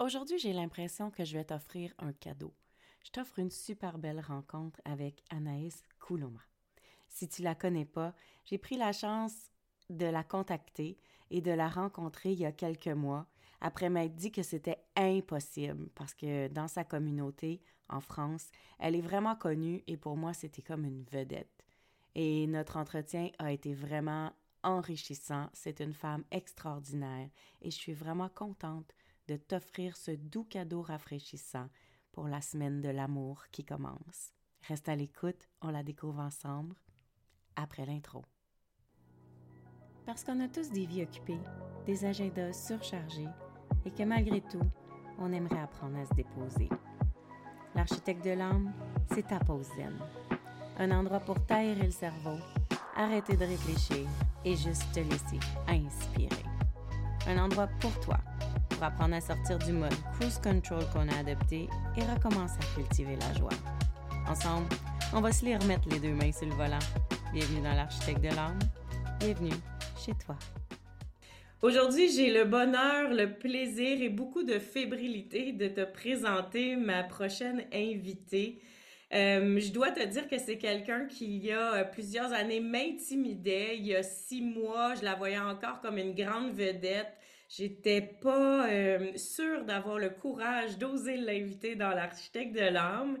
Aujourd'hui, j'ai l'impression que je vais t'offrir un cadeau. Je t'offre une super belle rencontre avec Anaïs Kouloma. Si tu la connais pas, j'ai pris la chance de la contacter et de la rencontrer il y a quelques mois après m'être dit que c'était impossible parce que dans sa communauté en France, elle est vraiment connue et pour moi, c'était comme une vedette. Et notre entretien a été vraiment enrichissant. C'est une femme extraordinaire et je suis vraiment contente de t'offrir ce doux cadeau rafraîchissant pour la semaine de l'amour qui commence. Reste à l'écoute, on la découvre ensemble après l'intro. Parce qu'on a tous des vies occupées, des agendas surchargés et que malgré tout, on aimerait apprendre à se déposer. L'architecte de l'âme, c'est ta pause zen. Un endroit pour t'aérer le cerveau, arrêter de réfléchir et juste te laisser inspirer. Un endroit pour toi apprendre à sortir du mode cruise control qu'on a adopté et recommencer à cultiver la joie. Ensemble, on va se les remettre les deux mains sur le volant. Bienvenue dans l'architecte de l'âme. Bienvenue chez toi. Aujourd'hui, j'ai le bonheur, le plaisir et beaucoup de fébrilité de te présenter ma prochaine invitée. Euh, je dois te dire que c'est quelqu'un qui, il y a plusieurs années, m'intimidait. Il y a six mois, je la voyais encore comme une grande vedette. J'étais pas euh, sûre d'avoir le courage d'oser l'inviter dans l'architecte de l'âme.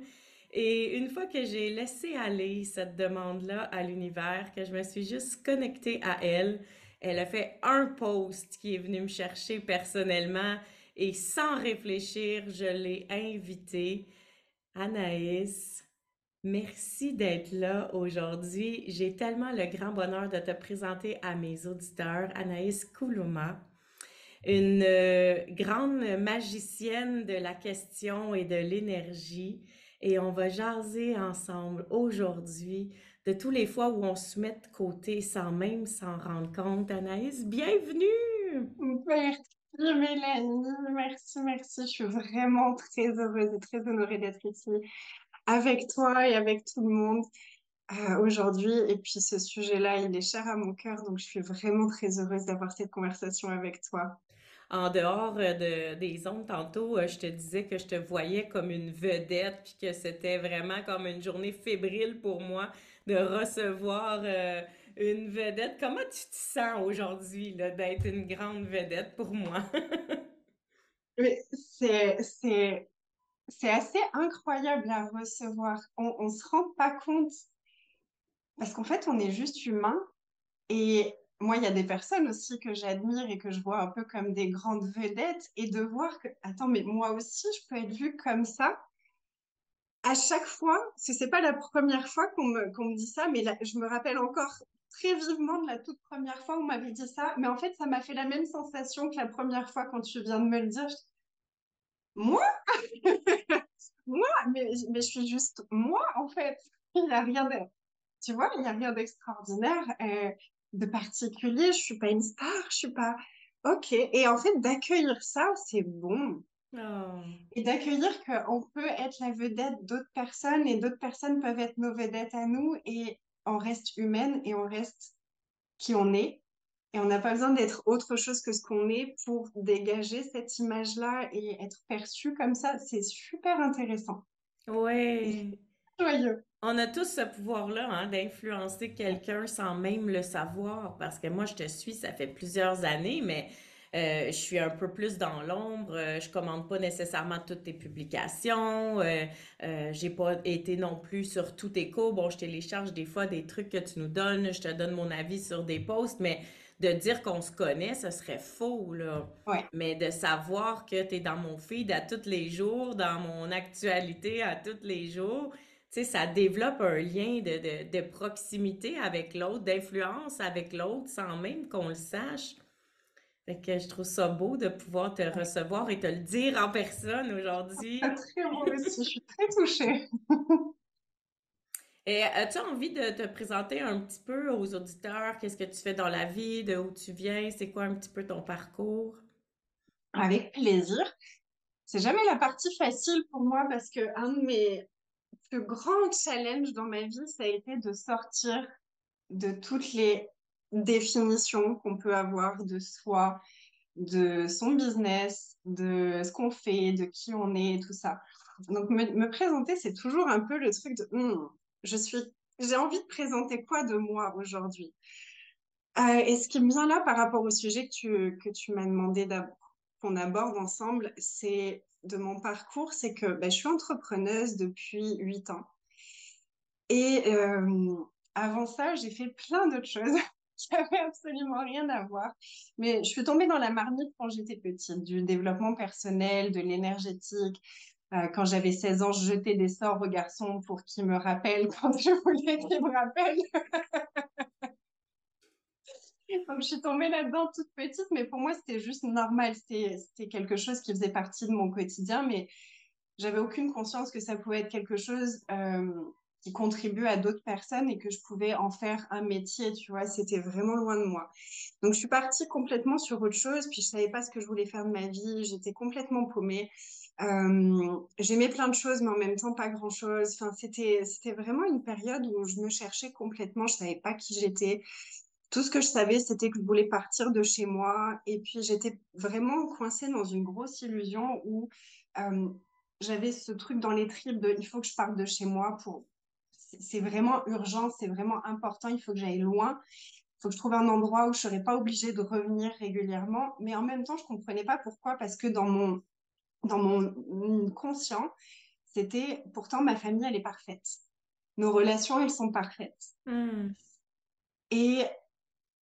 Et une fois que j'ai laissé aller cette demande-là à l'univers, que je me suis juste connectée à elle, elle a fait un post qui est venu me chercher personnellement et sans réfléchir, je l'ai invitée. Anaïs, merci d'être là aujourd'hui. J'ai tellement le grand bonheur de te présenter à mes auditeurs. Anaïs Koulouma une euh, grande magicienne de la question et de l'énergie. Et on va jaser ensemble aujourd'hui de tous les fois où on se met de côté sans même s'en rendre compte. Anaïs, bienvenue! Merci Mélanie, merci, merci. Je suis vraiment très heureuse et très honorée d'être ici avec toi et avec tout le monde euh, aujourd'hui. Et puis ce sujet-là, il est cher à mon cœur, donc je suis vraiment très heureuse d'avoir cette conversation avec toi en dehors euh, de, des ondes, tantôt, euh, je te disais que je te voyais comme une vedette, puis que c'était vraiment comme une journée fébrile pour moi de recevoir euh, une vedette. Comment tu te sens aujourd'hui d'être une grande vedette pour moi? c'est assez incroyable à recevoir. On ne se rend pas compte parce qu'en fait, on est juste humain et moi, il y a des personnes aussi que j'admire et que je vois un peu comme des grandes vedettes et de voir que, attends, mais moi aussi, je peux être vue comme ça. À chaque fois, ce n'est pas la première fois qu'on me, dit ça, mais je me rappelle encore très vivement de la toute première fois où on m'avait dit ça. Mais en fait, ça m'a fait la même sensation que la première fois quand tu viens de me le dire. Moi? Moi? Mais, mais je suis juste moi, en fait. Il n'y a rien de... Tu vois, il n'y a rien d'extraordinaire. Euh, de particulier, je suis pas une star, je suis pas. Ok. Et en fait, d'accueillir ça, c'est bon. Oh. Et d'accueillir qu'on peut être la vedette d'autres personnes et d'autres personnes peuvent être nos vedettes à nous et on reste humaine et on reste qui on est. Et on n'a pas besoin d'être autre chose que ce qu'on est pour dégager cette image-là et être perçu comme ça. C'est super intéressant. Ouais. Joyeux. On a tous ce pouvoir-là hein, d'influencer quelqu'un sans même le savoir, parce que moi, je te suis, ça fait plusieurs années, mais euh, je suis un peu plus dans l'ombre. Euh, je commande pas nécessairement toutes tes publications. Euh, euh, j'ai pas été non plus sur tous tes cours. Bon, je télécharge des fois des trucs que tu nous donnes. Je te donne mon avis sur des posts, mais de dire qu'on se connaît, ce serait faux, là. Mais de savoir que tu es dans mon feed à tous les jours, dans mon actualité à tous les jours, sais, ça développe un lien de, de, proximité avec l'autre, d'influence avec l'autre, sans même qu'on le sache. Fait que je trouve ça beau de pouvoir te recevoir et te le dire en personne aujourd'hui. Très beau aussi, je suis très touchée. Et as-tu envie de te présenter un petit peu aux auditeurs? Qu'est-ce que tu fais dans la vie? De où tu viens? C'est quoi un petit peu ton parcours? Avec plaisir. C'est jamais la partie facile pour moi parce que un de mes le grand challenge dans ma vie, ça a été de sortir de toutes les définitions qu'on peut avoir de soi, de son business, de ce qu'on fait, de qui on est, tout ça. Donc, me, présenter, c'est toujours un peu le truc de hmm, je suis, j'ai envie de présenter quoi de moi aujourd'hui? Euh, Et ce qui me vient là par rapport au sujet que tu, que tu m'as demandé qu'on aborde ensemble, c'est de mon parcours, c'est que ben, je suis entrepreneuse depuis huit ans. Et euh, avant ça, j'ai fait plein d'autres choses qui n'avaient absolument rien à voir. Mais je suis tombée dans la marmite quand j'étais petite, du développement personnel, de l'énergétique. Euh, quand j'avais 16 ans, je jetais des sorts aux garçons pour qu'ils me rappellent quand je voulais qu'ils me rappellent. Donc, je suis tombée là-dedans toute petite, mais pour moi, c'était juste normal. C'était quelque chose qui faisait partie de mon quotidien, mais j'avais aucune conscience que ça pouvait être quelque chose euh, qui contribue à d'autres personnes et que je pouvais en faire un métier, tu vois. C'était vraiment loin de moi. Donc, je suis partie complètement sur autre chose, puis je savais pas ce que je voulais faire de ma vie. J'étais complètement paumée. Euh, j'aimais plein de choses, mais en même temps pas grand-chose. Enfin, c'était c'était vraiment une période où je me cherchais complètement. Je savais pas qui j'étais. Tout ce que je savais, c'était que je voulais partir de chez moi. Et puis, j'étais vraiment coincée dans une grosse illusion où euh, j'avais ce truc dans les tripes de il faut que je parte de chez moi pour. C'est vraiment urgent, c'est vraiment important, il faut que j'aille loin. Il faut que je trouve un endroit où je ne serais pas obligée de revenir régulièrement. Mais en même temps, je ne comprenais pas pourquoi, parce que dans mon, dans mon conscient, c'était pourtant ma famille, elle est parfaite. Nos relations, elles sont parfaites. Hmm. Et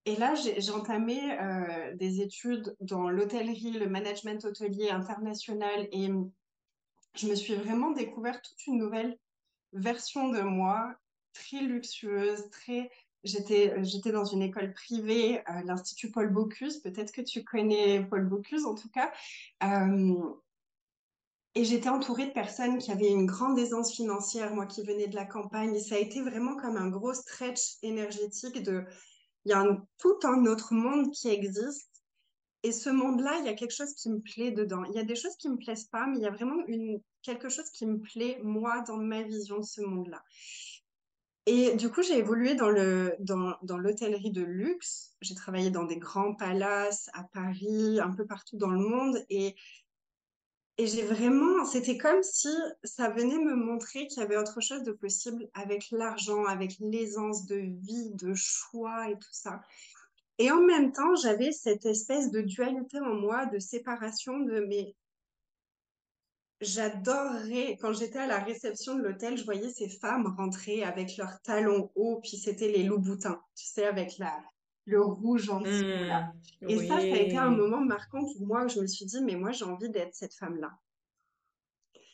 et là, j'ai entamé euh, des études dans l'hôtellerie, le management hôtelier international et je me suis vraiment découvert toute une nouvelle version de moi, très luxueuse, très... J'étais, j'étais dans une école privée, euh, l'Institut Paul Bocuse, peut-être que tu connais Paul Bocuse en tout cas. Euh, et j'étais entourée de personnes qui avaient une grande aisance financière, moi qui venais de la campagne. Et ça a été vraiment comme un gros stretch énergétique de il y a tout un autre monde qui existe. Et ce monde-là, il y a quelque chose qui me plaît dedans. Il y a des choses qui me plaisent pas, mais il y a vraiment une, quelque chose qui me plaît, moi, dans ma vision de ce monde-là. Et du coup, j'ai évolué dans, le, dans, dans l'hôtellerie de luxe. J'ai travaillé dans des grands palaces à Paris, un peu partout dans le monde. Et et j'ai vraiment, c'était comme si ça venait me montrer qu'il y avait autre chose de possible avec l'argent, avec l'aisance de vie, de choix et tout ça. Et en même temps, j'avais cette espèce de dualité en moi, de séparation de mes... J'adorerais, quand j'étais à la réception de l'hôtel, je voyais ces femmes rentrer avec leurs talons hauts, puis c'était les loups-boutins, tu sais, avec la, le rouge en dessous. Là. Mmh, et ça, ça a été un moment marquant pour moi où je me suis dit, mais moi, j'ai envie d'être cette femme-là.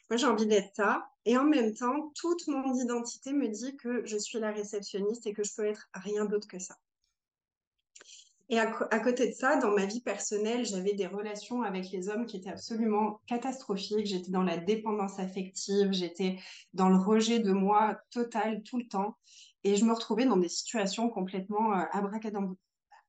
Moi, j'ai envie d'être ça. Et en même temps, toute mon identité me dit que je suis la réceptionniste et que je peux être rien d'autre que ça. Et à, côté de ça, dans ma vie personnelle, j'avais des relations avec les hommes qui étaient absolument catastrophiques. J'étais dans la dépendance affective, j'étais dans le rejet de moi total tout le temps. Et je me retrouvais dans des situations complètement euh,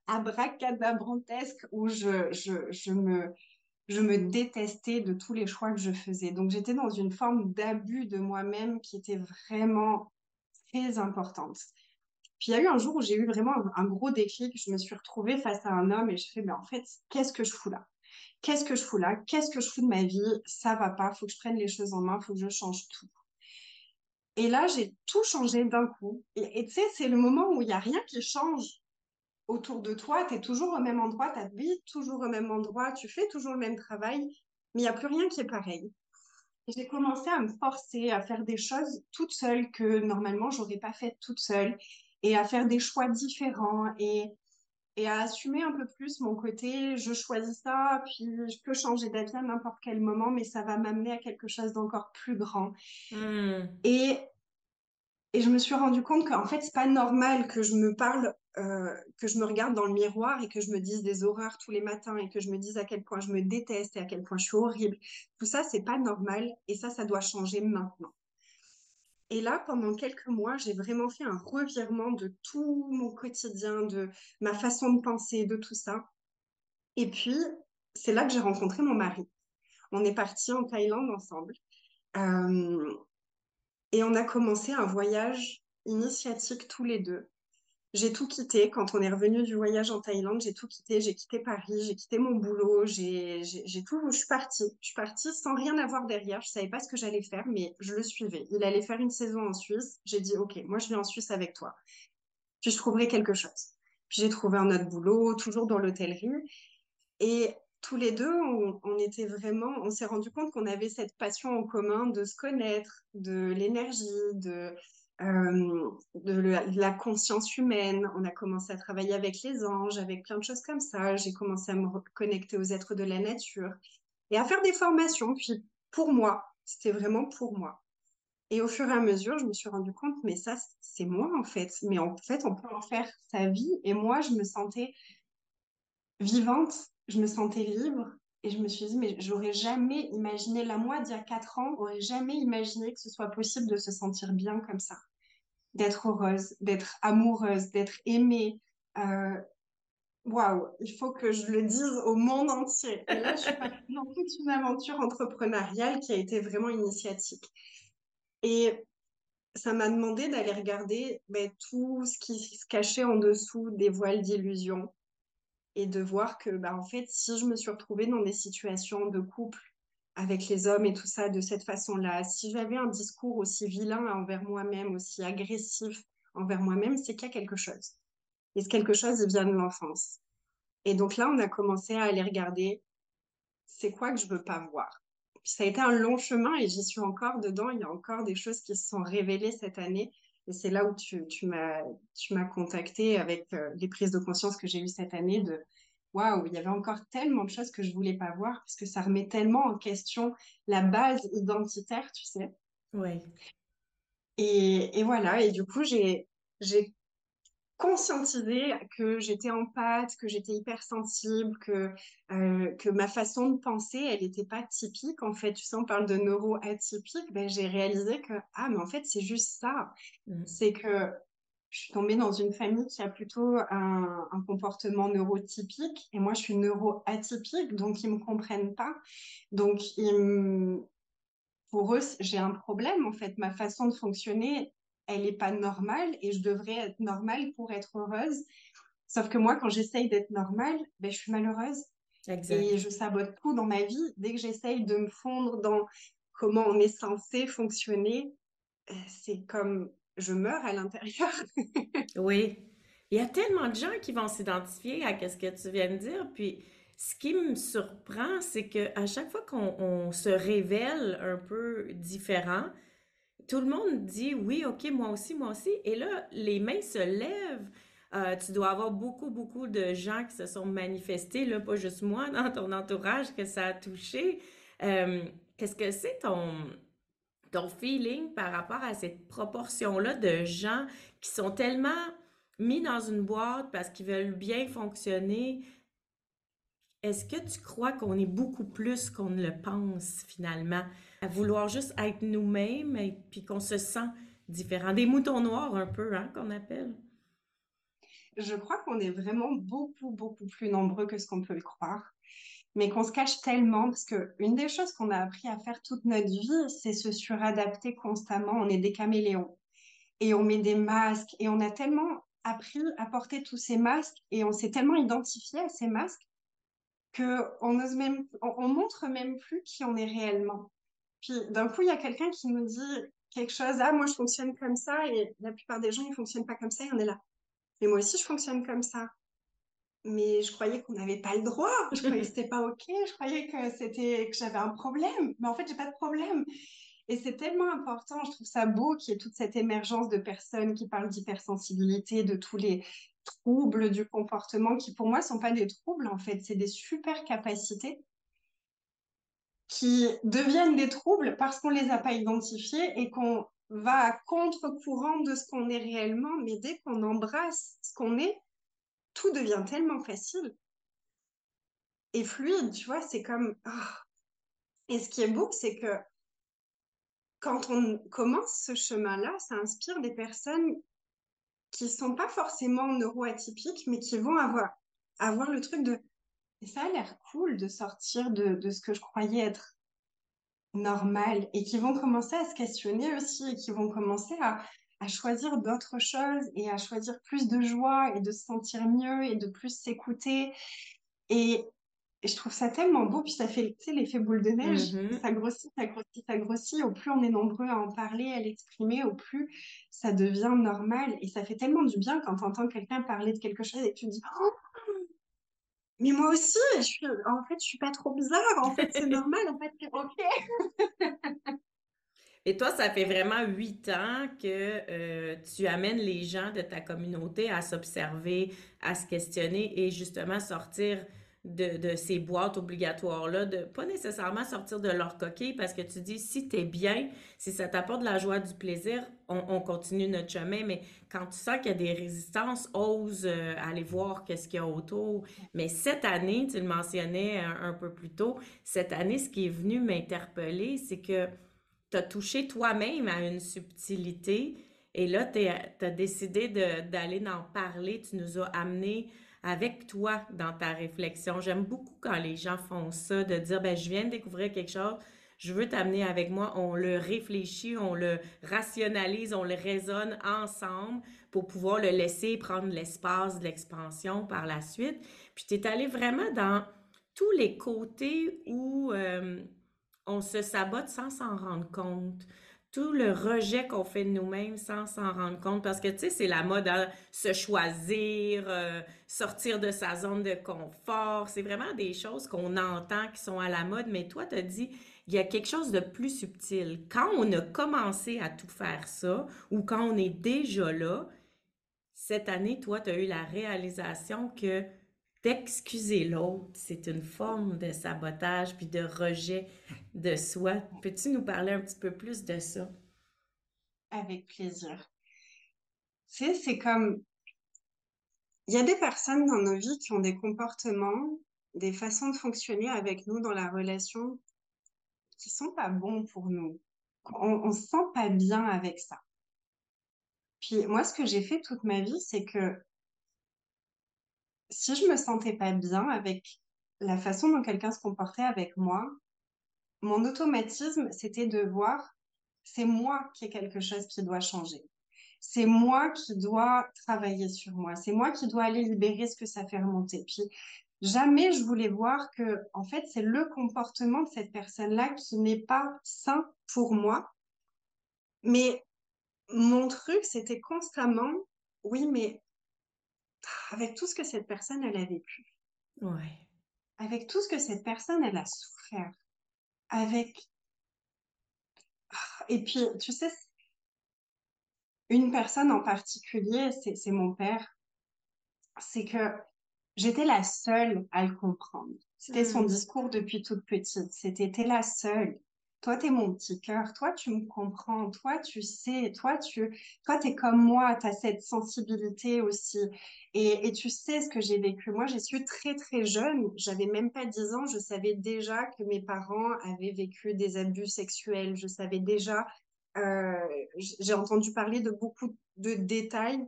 abracadabrantesques où je, me détestais de tous les choix que je faisais. Donc j'étais dans une forme d'abus de moi-même qui était vraiment très importante. Puis il y a eu un jour où j'ai eu vraiment un, gros déclic. Je me suis retrouvée face à un homme et je fais, mais en fait, qu'est-ce que je fous là? Qu'est-ce que je fous là? Qu'est-ce que je fous de ma vie? Ça va pas, il faut que je prenne les choses en main, il faut que je change tout. Et là, j'ai tout changé d'un coup. Et tu sais, c'est le moment où il n'y a rien qui change autour de toi. Tu es toujours au même endroit, tu habites toujours au même endroit, tu fais toujours le même travail, mais il n'y a plus rien qui est pareil. J'ai commencé à me forcer à faire des choses toute seule que normalement, j'aurais pas fait toute seule et à faire des choix différents et, et à assumer un peu plus mon côté je choisis ça, puis je peux changer d'avis à n'importe quel moment, mais ça va m'amener à quelque chose d'encore plus grand. Hmm. Et, et je me suis rendu compte qu'en fait, c'est pas normal que je me parle, euh, que je me regarde dans le miroir et que je me dise des horreurs tous les matins et que je me dise à quel point je me déteste et à quel point je suis horrible. Tout ça, c'est pas normal et ça, ça doit changer maintenant. Et là, pendant quelques mois, j'ai vraiment fait un revirement de tout mon quotidien, de ma façon de penser, de tout ça. Et puis, c'est là que j'ai rencontré mon mari. On est parti en Thaïlande ensemble. Euh, et on a commencé un voyage initiatique tous les deux. J'ai tout quitté. Quand on est revenu du voyage en Thaïlande, j'ai tout quitté. J'ai quitté Paris, j'ai quitté mon boulot, j'ai tout. Je suis partie. Je suis partie sans rien avoir derrière. Je savais pas ce que j'allais faire, mais je le suivais. Il allait faire une saison en Suisse. J'ai dit, OK, moi, je vais en Suisse avec toi. Puis je trouverai quelque chose. Puis j'ai trouvé un autre boulot, toujours dans l'hôtellerie. Et tous les deux, on, était vraiment, on s'est rendu compte qu'on avait cette passion en commun de se connaître, de l'énergie, de, euh, de, la conscience humaine. On a commencé à travailler avec les anges, avec plein de choses comme ça. J'ai commencé à me connecter aux êtres de la nature et à faire des formations. Puis pour moi, c'était vraiment pour moi. Et au fur et à mesure, je me suis rendu compte, mais ça, c'est moi en fait. Mais en fait, on peut en faire sa vie. Et moi, je me sentais vivante, je me sentais libre. Et je me suis dit, mais j'aurais jamais imaginé, la moi d'il y a quatre ans, j'aurais jamais imaginé que ce soit possible de se sentir bien comme ça d'être heureuse, d'être amoureuse, d'être aimée. Euh, waouh, il faut que je le dise au monde entier. Et là, je suis dans toute une aventure entrepreneuriale qui a été vraiment initiatique. Et ça m'a demandé d'aller regarder ben, tout ce qui se cachait en dessous des voiles d'illusion et de voir que, ben, en fait, si je me suis retrouvée dans des situations de couple avec les hommes et tout ça de cette façon-là. Si j'avais un discours aussi vilain envers moi-même, aussi agressif envers moi-même, c'est qu'il y a quelque chose. Et ce quelque chose, il vient de l'enfance. Et donc là, on a commencé à aller regarder, c'est quoi que je veux pas voir. ça a été un long chemin et j'y suis encore dedans. Il y a encore des choses qui se sont révélées cette année. Et c'est là où tu, m'as contacté avec euh, les prises de conscience que j'ai eues cette année de waouh, il y avait encore tellement de choses que je voulais pas voir parce que ça remet tellement en question la base identitaire, tu sais. Oui. Et, et voilà, et du coup, j'ai conscientisé que j'étais en pâte, que j'étais hypersensible, que, euh, que ma façon de penser, elle n'était pas typique. En fait, tu sais, on parle de neuro-atypique, ben, j'ai réalisé que, ah, mais en fait, c'est juste ça. Mmh. C'est que je suis tombée dans une famille qui a plutôt un, comportement neurotypique et moi je suis neuroatypique, donc ils me comprennent pas. Donc pour eux, j'ai un problème en fait. Ma façon de fonctionner, elle n'est pas normale et je devrais être normale pour être heureuse. Sauf que moi, quand j'essaye d'être normale, ben, je suis malheureuse. Et je sabote tout dans ma vie. Dès que j'essaye de me fondre dans comment on est censé fonctionner, euh, c'est comme je meurs à l'intérieur. oui. Il y a tellement de gens qui vont s'identifier à ce que tu viens de dire. Puis, ce qui me surprend, c'est qu'à chaque fois qu'on se révèle un peu différent, tout le monde dit oui, OK, moi aussi, moi aussi. Et là, les mains se lèvent. Euh, tu dois avoir beaucoup, beaucoup de gens qui se sont manifestés, là, pas juste moi, dans ton entourage, que ça a touché. Euh, qu'est-ce que c'est ton, ton feeling par rapport à cette proportion-là de gens qui sont tellement mis dans une boîte parce qu'ils veulent bien fonctionner? Est-ce que tu crois qu'on est beaucoup plus qu'on ne le pense finalement, à vouloir juste être nous-mêmes et puis qu'on se sent différent, des moutons noirs un peu, hein, qu'on appelle? Je crois qu'on est vraiment beaucoup, beaucoup plus nombreux que ce qu'on peut le croire mais qu'on se cache tellement parce que une des choses qu'on a appris à faire toute notre vie, c'est se suradapter constamment. On est des caméléons et on met des masques et on a tellement appris à porter tous ces masques et on s'est tellement identifié à ces masques que on ose même, on, montre même plus qui on est réellement. Puis d'un coup, il y a quelqu'un qui nous dit quelque chose, ah moi je fonctionne comme ça et la plupart des gens ils fonctionnent pas comme ça et on est là. Mais moi aussi je fonctionne comme ça mais je croyais qu'on n'avait pas le droit. Je croyais que c'était pas ok. Je croyais que c'était que j'avais un problème. Mais en fait, j'ai pas de problème. Et c'est tellement important. Je trouve ça beau qu'il y ait toute cette émergence de personnes qui parlent d'hypersensibilité, de tous les troubles du comportement qui, pour moi, sont pas des troubles. En fait, c'est des super capacités qui deviennent des troubles parce qu'on les a pas identifiés et qu'on va à contre-courant de ce qu'on est réellement. Mais dès qu'on embrasse ce qu'on est, tout devient tellement facile et fluide, tu vois, c'est comme... Ah. Et ce qui est beau, c'est que quand on commence ce chemin-là, ça inspire des personnes qui sont pas forcément neuroatypiques, mais qui vont avoir, le truc de... Ça a l'air cool de sortir de ce que je croyais être normal et qui vont commencer à se questionner aussi et qui vont commencer à, à choisir d'autres choses et à choisir plus de joie et de se sentir mieux et de plus s'écouter. Et, je trouve ça tellement beau, puis ça fait l'effet boule de neige, mm-hmm. ça grossit, ça grossit, ça grossit. Au plus on est nombreux à en parler, à l'exprimer, au plus ça devient normal. Et ça fait tellement du bien quand tu entends quelqu'un parler de quelque chose et que tu te dis oh, mais moi aussi, je suis, en fait, je suis pas trop bizarre. En fait, c'est normal. En fait, c'est OK. Et toi, ça fait vraiment huit ans que euh, tu amènes les gens de ta communauté à s'observer, à se questionner et justement sortir de, ces boîtes obligatoires-là, de pas nécessairement sortir de leur coquille parce que tu dis, si tu es bien, si ça t'apporte de la joie, du plaisir, on, continue notre chemin. Mais quand tu sens qu'il y a des résistances, ose euh, aller voir qu'est-ce qu'il y a autour. Mais cette année, tu le mentionnais un, peu plus tôt, cette année, ce qui est venu m'interpeller, c'est que as touché toi-même à une subtilité. Et là, tu as décidé d'aller en parler. Tu nous as amené avec toi dans ta réflexion. J'aime beaucoup quand les gens font ça, de dire, ben, je viens de découvrir quelque chose, je veux t'amener avec moi. On le réfléchit, on le rationalise, on le raisonne ensemble pour pouvoir le laisser prendre l'espace de l'expansion par la suite. Puis tu es allé vraiment dans tous les côtés où euh, on se sabote sans s'en rendre compte tout le rejet qu'on fait de nous-mêmes sans s'en rendre compte. Parce que, tu sais, c'est la mode à se choisir, euh, sortir de sa zone de confort. C'est vraiment des choses qu'on entend qui sont à la mode. Mais toi, tu as dit, il y a quelque chose de plus subtil. Quand on a commencé à tout faire ça, ou quand on est déjà là, cette année, toi, tu as eu la réalisation que d'excuser l'autre, c'est une forme de sabotage puis de rejet de soi. Peux-tu nous parler un petit peu plus de ça? Avec plaisir. Tu sais, c'est comme... Il y a des personnes dans nos vies qui ont des comportements, des façons de fonctionner avec nous dans la relation qui sont pas bons pour nous. On, on se sent pas bien avec ça. Puis moi, ce que j'ai fait toute ma vie, c'est que si je me sentais pas bien avec la façon dont quelqu'un se comportait avec moi, mon automatisme, c'était de voir, c'est moi qui ai quelque chose qui doit changer. C'est moi qui dois travailler sur moi. C'est moi qui dois aller libérer ce que ça fait remonter. Puis, jamais je voulais voir que, en fait, c'est le comportement de cette personne-là qui n'est pas sain pour moi. Mais mon truc, c'était constamment, oui, mais avec tout ce que cette personne, elle a vécu. Ouais. Avec tout ce que cette personne, elle a souffert. Avec. Et puis, tu sais, une personne en particulier, c'est mon père. C'est que j'étais la seule à le comprendre. C'était son mmh. discours depuis toute petite. C'était la seule toi, tu es mon petit cœur, toi, tu me comprends, toi, tu sais, toi, tu toi, es comme moi, tu as cette sensibilité aussi. Et, tu sais ce que j'ai vécu. Moi, j'ai su très, très jeune, j'avais même pas 10 ans, je savais déjà que mes parents avaient vécu des abus sexuels. Je savais déjà, euh, j'ai entendu parler de beaucoup de détails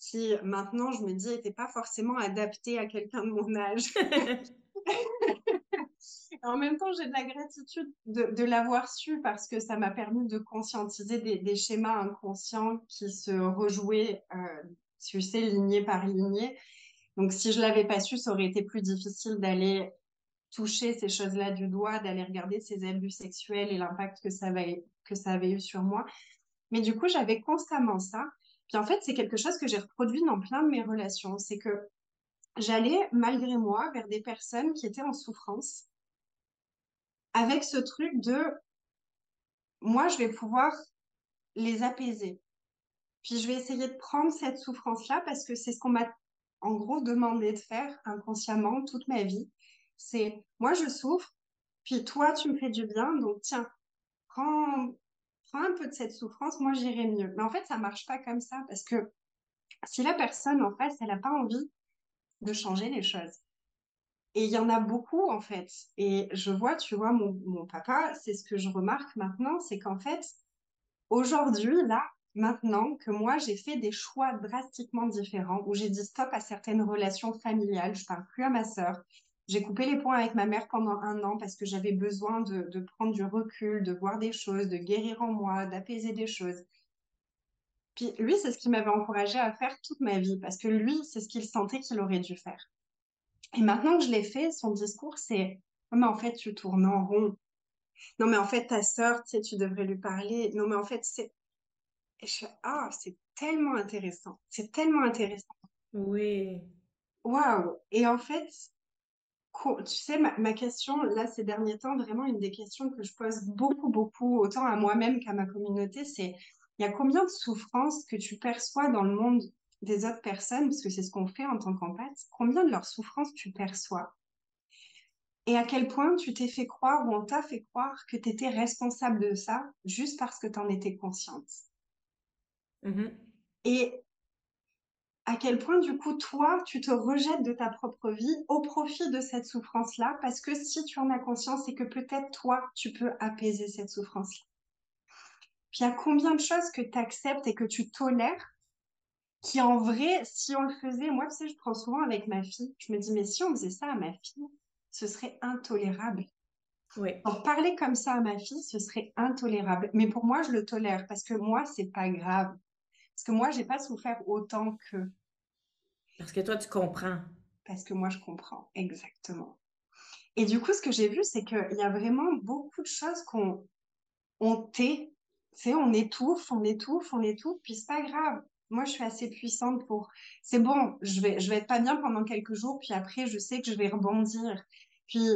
qui, maintenant, je me dis, n'étaient pas forcément adaptés à quelqu'un de mon âge. en même temps, j'ai de la gratitude de, l'avoir su parce que ça m'a permis de conscientiser des, schémas inconscients qui se rejouaient, euh, tu sais, lignée par lignée. Donc, si je l'avais pas su, ça aurait été plus difficile d'aller toucher ces choses-là du doigt, d'aller regarder ces abus sexuels et l'impact que que ça avait eu sur moi. Mais du coup, j'avais constamment ça. Puis en fait, c'est quelque chose que j'ai reproduit dans plein de mes relations. C'est que j'allais, malgré moi, vers des personnes qui étaient en souffrance avec ce truc de moi, je vais pouvoir les apaiser. Puis je vais essayer de prendre cette souffrance-là parce que c'est ce qu'on m'a en gros demandé de faire inconsciemment toute ma vie. C'est moi, je souffre, puis toi, tu me fais du bien, donc tiens, prends, prends un peu de cette souffrance, moi, j'irai mieux. Mais en fait, ça marche pas comme ça parce que si la personne en face, elle n'a pas envie de changer les choses, et il y en a beaucoup, en fait. Et je vois, tu vois, mon, papa, c'est ce que je remarque maintenant, c'est qu'en fait, aujourd'hui, là, maintenant que moi, j'ai fait des choix drastiquement différents, où j'ai dit stop à certaines relations familiales, je parle plus à ma sœur. J'ai coupé les points avec ma mère pendant un an parce que j'avais besoin de, de prendre du recul, de voir des choses, de guérir en moi, d'apaiser des choses. Puis lui, c'est ce qui m'avait encouragé à faire toute ma vie, parce que lui, c'est ce qu'il sentait qu'il aurait dû faire. Et maintenant que je l'ai fait, son discours, c'est Non, mais en fait, tu tournes en rond. Non, mais en fait, ta sœur, tu sais, tu devrais lui parler. Non, mais en fait, c'est. Et je Ah, c'est tellement intéressant. C'est tellement intéressant. Oui. Waouh! Et en fait, tu sais, ma, ma, question, là, ces derniers temps, vraiment une des questions que je pose beaucoup, beaucoup, autant à moi-même qu'à ma communauté, c'est il y a combien de souffrances que tu perçois dans le monde des autres personnes, parce que c'est ce qu'on fait en tant qu'empathe, combien de leurs souffrances tu perçois? Et à quel point tu t'es fait croire ou on t'a fait croire que tu étais responsable de ça juste parce que tu en étais consciente? Mm-hmm. Et à quel point, du coup, toi, tu te rejettes de ta propre vie au profit de cette souffrance-là, parce que si tu en as conscience, c'est que peut-être toi, tu peux apaiser cette souffrance-là. Puis il y a combien de choses que tu acceptes et que tu tolères qui en vrai, si on le faisait, moi tu sais, je prends souvent avec ma fille, je me dis mais si on faisait ça à ma fille, ce serait intolérable. Oui. En parler comme ça à ma fille, ce serait intolérable. Mais pour moi, je le tolère parce que moi, c'est pas grave. Parce que moi, j'ai pas souffert autant que. Parce que toi, tu comprends. Parce que moi, je comprends, exactement. Et du coup, ce que j'ai vu, c'est qu'il y a vraiment beaucoup de choses qu'on on tait sais, on étouffe, on étouffe, on étouffe, puis c'est pas grave. Moi, je suis assez puissante pour. C'est bon, je vais, je vais être pas bien pendant quelques jours, puis après, je sais que je vais rebondir. Puis,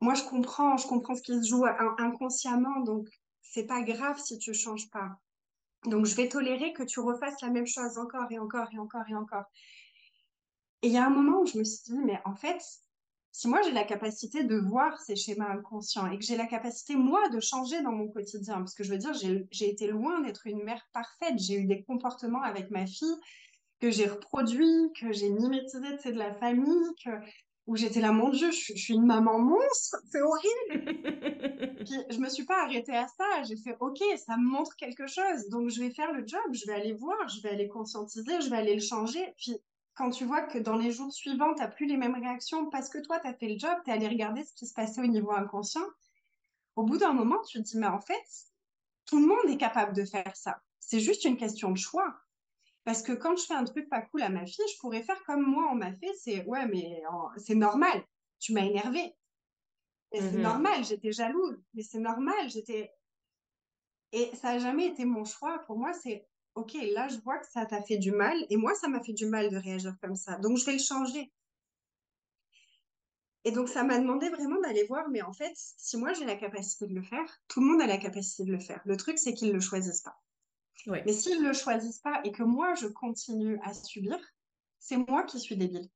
moi, je comprends, je comprends ce qui se joue inconsciemment, donc c'est pas grave si tu changes pas. Donc, je vais tolérer que tu refasses la même chose encore et encore et encore et encore. Et il y a un moment où je me suis dit, mais en fait, si moi j'ai la capacité de voir ces schémas inconscients et que j'ai la capacité, moi, de changer dans mon quotidien, parce que je veux dire, j'ai été loin d'être une mère parfaite, j'ai eu des comportements avec ma fille que j'ai reproduits, que j'ai mimétisé de la famille, que, où j'étais là, mon Dieu, je, suis une maman monstre, c'est horrible. Puis je me suis pas arrêtée à ça, j'ai fait, ok, ça me montre quelque chose, donc je vais faire le job, je vais aller voir, je vais aller conscientiser, je vais aller le changer. Puis quand tu vois que dans les jours suivants, tu n'as plus les mêmes réactions parce que toi, tu as fait le job, tu es allé regarder ce qui se passait au niveau inconscient, au bout d'un moment, tu te dis, mais en fait, tout le monde est capable de faire ça. C'est juste une question de choix. Parce que quand je fais un truc pas cool à ma fille, je pourrais faire comme moi on m'a fait, c'est ouais, mais c'est normal, tu m'as énervé. Et c'est mhm. normal, j'étais jalouse, mais c'est normal, j'étais. Et ça n'a jamais été mon choix. Pour moi, c'est OK, là, je vois que ça t'a fait du mal et moi, ça m'a fait du mal de réagir comme ça. Donc, je vais le changer. Et donc, ça m'a demandé vraiment d'aller voir, mais en fait, si moi j'ai la capacité de le faire, tout le monde a la capacité de le faire. Le truc, c'est qu'ils ne le choisissent pas. Mais s'ils ne le choisissent pas et que moi, je continue à subir, c'est moi qui suis débile.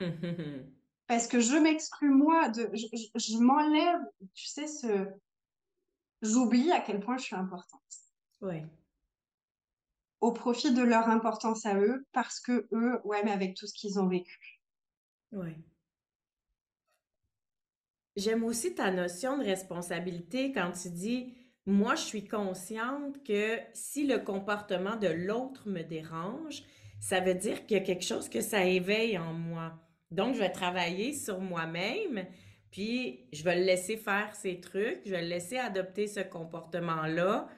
Parce que je m'exclus, moi, de, je, je m'enlève, tu sais, ce... J'oublie à quel point je suis importante. Oui au profit de leur importance à eux parce que eux, ouais, mais avec tout ce qu'ils ont vécu. Oui. J'aime aussi ta notion de responsabilité quand tu dis moi, je suis consciente que si le comportement de l'autre me dérange, ça veut dire qu'il y a quelque chose que ça éveille en moi. Donc, je vais travailler sur moi-même, puis je vais le laisser faire ses trucs, je vais le laisser adopter ce comportement-là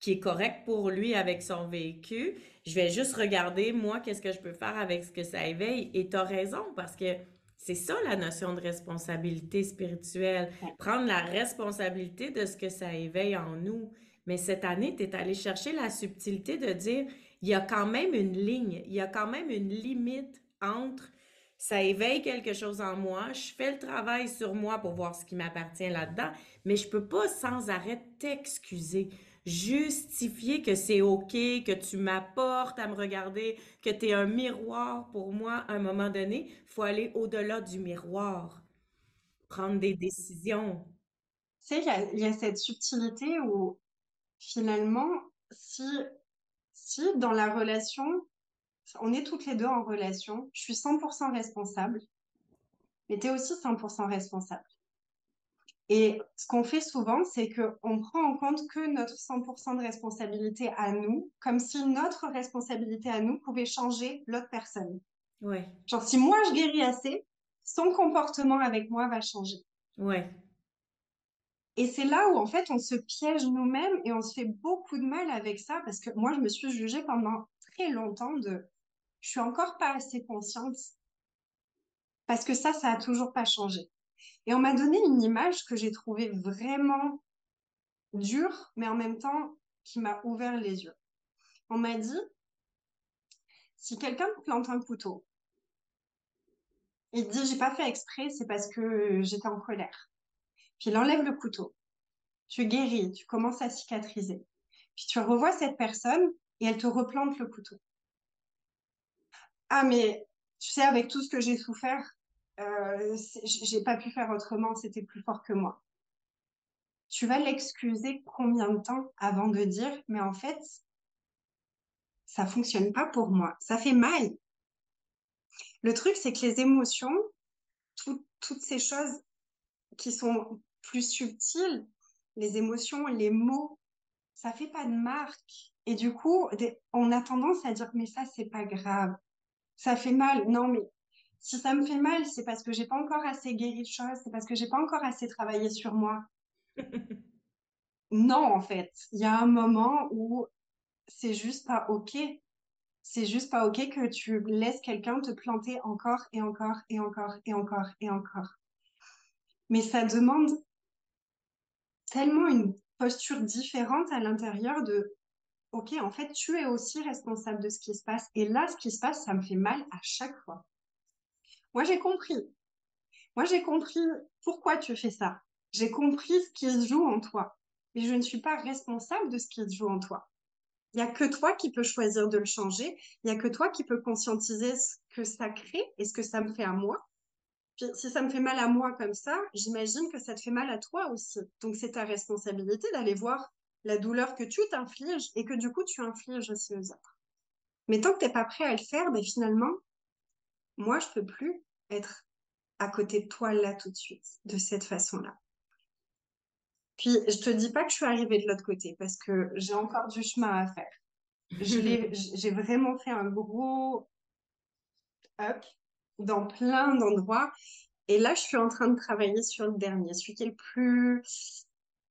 qui est correct pour lui avec son vécu. Je vais juste regarder, moi, qu'est-ce que je peux faire avec ce que ça éveille. Et tu as raison, parce que c'est ça la notion de responsabilité spirituelle. Prendre la responsabilité de ce que ça éveille en nous. Mais cette année, tu es allé chercher la subtilité de dire, il y a quand même une ligne, il y a quand même une limite entre ça éveille quelque chose en moi, je fais le travail sur moi pour voir ce qui m'appartient là-dedans, mais je peux pas sans arrêt t'excuser justifier que c'est OK, que tu m'apportes à me regarder, que tu es un miroir pour moi à un moment donné. Il faut aller au-delà du miroir, prendre des décisions. Tu sais, il y, a cette subtilité où finalement, si, si dans la relation, on est toutes les deux en relation, je suis 100% responsable, mais tu es aussi 100% responsable. Et ce qu'on fait souvent, c'est qu'on prend en compte que notre 100% de responsabilité à nous, comme si notre responsabilité à nous pouvait changer l'autre personne. Ouais. Genre, si moi je guéris assez, son comportement avec moi va changer. Ouais. Et c'est là où, en fait, on se piège nous-mêmes et on se fait beaucoup de mal avec ça parce que moi, je me suis jugée pendant très longtemps de je suis encore pas assez consciente parce que ça, ça a toujours pas changé. Et on m'a donné une image que j'ai trouvée vraiment dure, mais en même temps qui m'a ouvert les yeux. On m'a dit, si quelqu'un plante un couteau, il dit, j'ai pas fait exprès, c'est parce que j'étais en colère. Puis il enlève le couteau. Tu guéris, tu commences à cicatriser. Puis tu revois cette personne et elle te replante le couteau. Ah, mais tu sais, avec tout ce que j'ai souffert, euh, j'ai pas pu faire autrement, c'était plus fort que moi. Tu vas l'excuser combien de temps avant de dire, mais en fait, ça fonctionne pas pour moi, ça fait mal. Le truc, c'est que les émotions, toutes ces choses qui sont plus subtiles, les émotions, les mots, ça fait pas de marque. Et du coup, on a tendance à dire, mais ça, c'est pas grave. Ça fait mal. Non, mais si ça me fait mal, c'est parce que j'ai pas encore assez guéri de choses, c'est parce que j'ai pas encore assez travaillé sur moi. non, en fait, il y a un moment où c'est juste pas OK. C'est juste pas OK que tu laisses quelqu'un te planter encore et encore et encore et encore et encore. Mais ça demande tellement une posture différente à l'intérieur de OK, en fait, tu es aussi responsable de ce qui se passe. Et là, ce qui se passe, ça me fait mal à chaque fois. Moi, j'ai compris. Moi, j'ai compris pourquoi tu fais ça. J'ai compris ce qui se joue en toi. Et je ne suis pas responsable de ce qui se joue en toi. Il n'y a que toi qui peux choisir de le changer. Il n'y a que toi qui peux conscientiser ce que ça crée et ce que ça me fait à moi. Si ça me fait mal à moi comme ça, j'imagine que ça te fait mal à toi aussi. Donc, c'est ta responsabilité d'aller voir la douleur que tu t'infliges et que du coup, tu infliges aussi aux autres. Mais tant que tu n'es pas prêt à le faire, ben, finalement, moi, je peux plus être à côté de toi là tout de suite, de cette façon-là. Puis, je te dis pas que je suis arrivée de l'autre côté parce que j'ai encore du chemin à faire. J'ai vraiment fait un gros up dans plein d'endroits. Et là, je suis en train de travailler sur le dernier, celui qui est le plus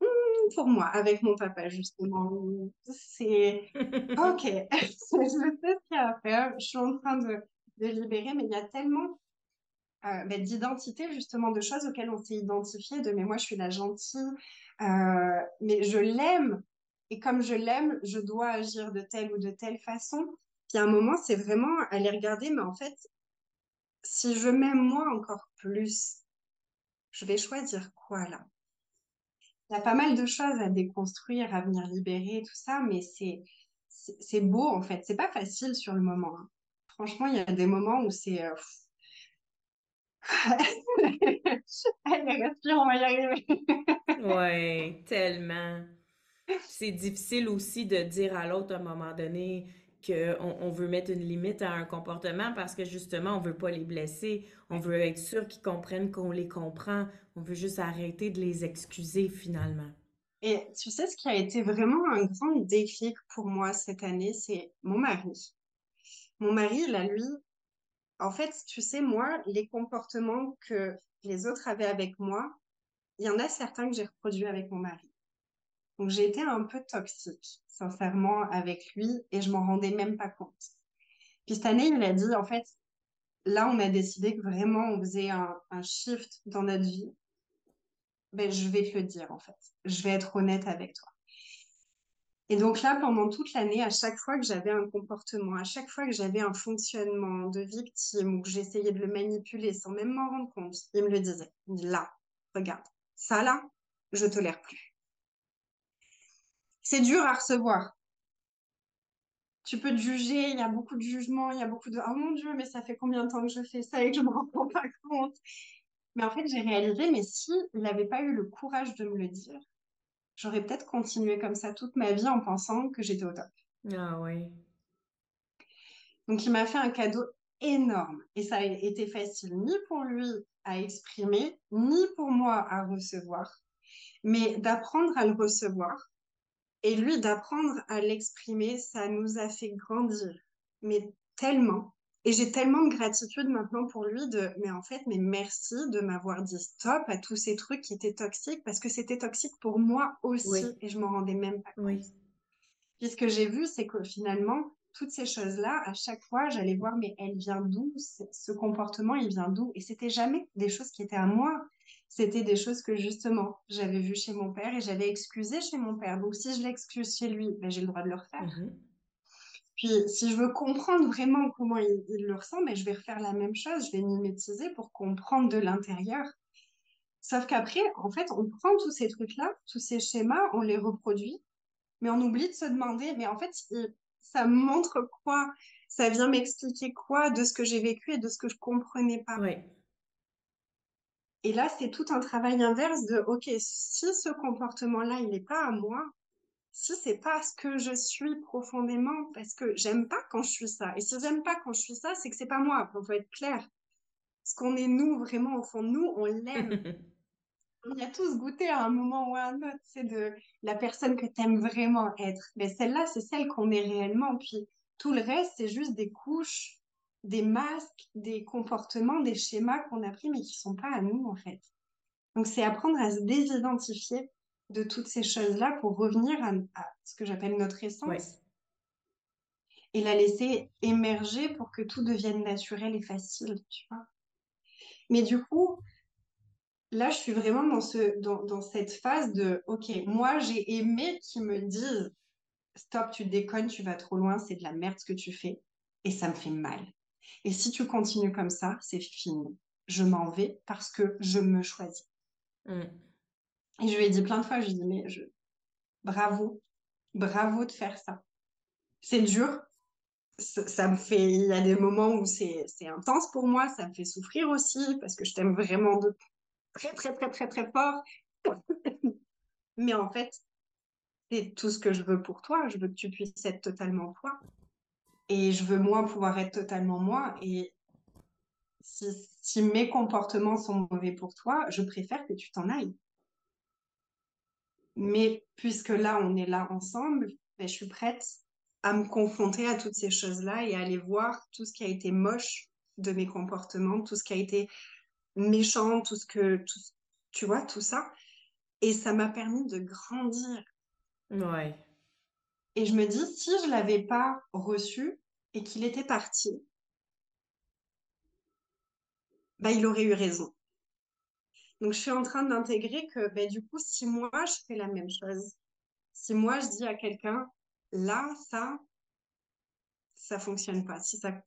hmm, pour moi, avec mon papa, justement. C'est OK, je sais ce qu'il y a à faire. Je suis en train de, de libérer, mais il y a tellement euh, ben, d'identité, justement, de choses auxquelles on s'est identifié, de mais moi, je suis la gentille, euh, mais je l'aime. Et comme je l'aime, je dois agir de telle ou de telle façon. Puis à un moment, c'est vraiment aller regarder, mais en fait, si je m'aime moi encore plus, je vais choisir quoi là? Il y a pas mal de choses à déconstruire, à venir libérer, tout ça, mais c'est c'est beau en fait. C'est pas facile sur le moment. Hein. Franchement, il y a des moments où c'est euh, Allez, respire, on va y arriver. ouais, tellement. C'est difficile aussi de dire à l'autre à un moment donné qu'on on veut mettre une limite à un comportement parce que justement, on veut pas les blesser. On veut être sûr qu'ils comprennent qu'on les comprend. On veut juste arrêter de les excuser finalement. Et tu sais, ce qui a été vraiment un grand déclic pour moi cette année, c'est mon mari. Mon mari, là, lui, en fait, tu sais, moi, les comportements que les autres avaient avec moi, il y en a certains que j'ai reproduits avec mon mari. Donc, j'ai été un peu toxique, sincèrement, avec lui et je m'en rendais même pas compte. Puis cette année, il a dit, en fait, là, on a décidé que vraiment, on faisait un, un shift dans notre vie. Ben, je vais te le dire, en fait. Je vais être honnête avec toi. Et donc là, pendant toute l'année, à chaque fois que j'avais un comportement, à chaque fois que j'avais un fonctionnement de victime ou que j'essayais de le manipuler sans même m'en rendre compte, il me le disait. Là, regarde, ça là, je tolère plus. C'est dur à recevoir. Tu peux te juger, il y a beaucoup de jugements, il y a beaucoup de « Oh mon Dieu, mais ça fait combien de temps que je fais ça et que je me rends pas compte ?» Mais en fait, j'ai réalisé, mais s'il n'avait pas eu le courage de me le dire, j'aurais peut-être continué comme ça toute ma vie en pensant que j'étais au top. Ah oui. Donc il m'a fait un cadeau énorme et ça a été facile ni pour lui à exprimer, ni pour moi à recevoir, mais d'apprendre à le recevoir et lui d'apprendre à l'exprimer, ça nous a fait grandir, mais tellement. Et j'ai tellement de gratitude maintenant pour lui de, mais en fait, mais merci de m'avoir dit stop à tous ces trucs qui étaient toxiques parce que c'était toxique pour moi aussi et je m'en rendais même pas compte. Oui. Puis ce que j'ai vu, c'est que finalement, toutes ces choses-là, à chaque fois, j'allais voir, mais elle vient d'où? Ce comportement, il vient d'où? Et c'était jamais des choses qui étaient à moi. C'était des choses que justement, j'avais vues chez mon père et j'avais excusé chez mon père. Donc si je l'excuse chez lui, ben, j'ai le droit de le refaire. Mmh puis, si je veux comprendre vraiment comment il, le ressent, mais je vais refaire la même chose, je vais mimétiser pour comprendre de l'intérieur. Sauf qu'après, en fait, on prend tous ces trucs-là, tous ces schémas, on les reproduit, mais on oublie de se demander, mais en fait, ça montre quoi? Ça vient m'expliquer quoi de ce que j'ai vécu et de ce que je comprenais pas? Oui. Et là, c'est tout un travail inverse de, OK, si ce comportement-là, il n'est pas à moi, si c'est pas ce que je suis profondément, parce que j'aime pas quand je suis ça. Et si j'aime pas quand je suis ça, c'est que c'est pas moi. Il faut être clair. Ce qu'on est nous, vraiment, au fond de nous, on l'aime. on y a tous goûté à un moment ou à un autre. C'est de la personne que tu aimes vraiment être. Mais celle-là, c'est celle qu'on est réellement. Puis tout le reste, c'est juste des couches, des masques, des comportements, des schémas qu'on a pris, mais qui sont pas à nous, en fait. Donc, c'est apprendre à se désidentifier de toutes ces choses-là pour revenir à, ce que j'appelle notre essence. Et la laisser émerger pour que tout devienne naturel et facile, tu vois. Mais du coup, là, je suis vraiment dans, ce, dans, dans cette phase de, OK, moi, j'ai aimé qu'ils me disent, stop, tu déconnes, tu vas trop loin, c'est de la merde ce que tu fais. Et ça me fait mal. Et si tu continues comme ça, c'est fini. Je m'en vais parce que je me choisis. Mmh. Et je lui ai dit plein de fois, je lui ai dit, mais bravo, bravo de faire ça. C'est dur. Ça, me fait, il y a des moments où c'est intense pour moi, ça me fait souffrir aussi parce que je t'aime vraiment de très, très, très, très, très fort. mais en fait, c'est tout ce que je veux pour toi. Je veux que tu puisses être totalement toi. Et je veux moi pouvoir être totalement moi. Et si, si mes comportements sont mauvais pour toi, je préfère que tu t'en ailles. Mais puisque là, on est là ensemble, ben, je suis prête à me confronter à toutes ces choses-là et à aller voir tout ce qui a été moche de mes comportements, tout ce qui a été méchant, tout ce que, tu vois, tout ça. Et ça m'a permis de grandir. Ouais. Et je me dis, si je l'avais pas reçu et qu'il était parti, bah, il aurait eu raison. Donc, je suis en train d'intégrer que, ben, du coup, si moi, je fais la même chose, si moi, je dis à quelqu'un, là, ça, ça fonctionne pas. Si, ça,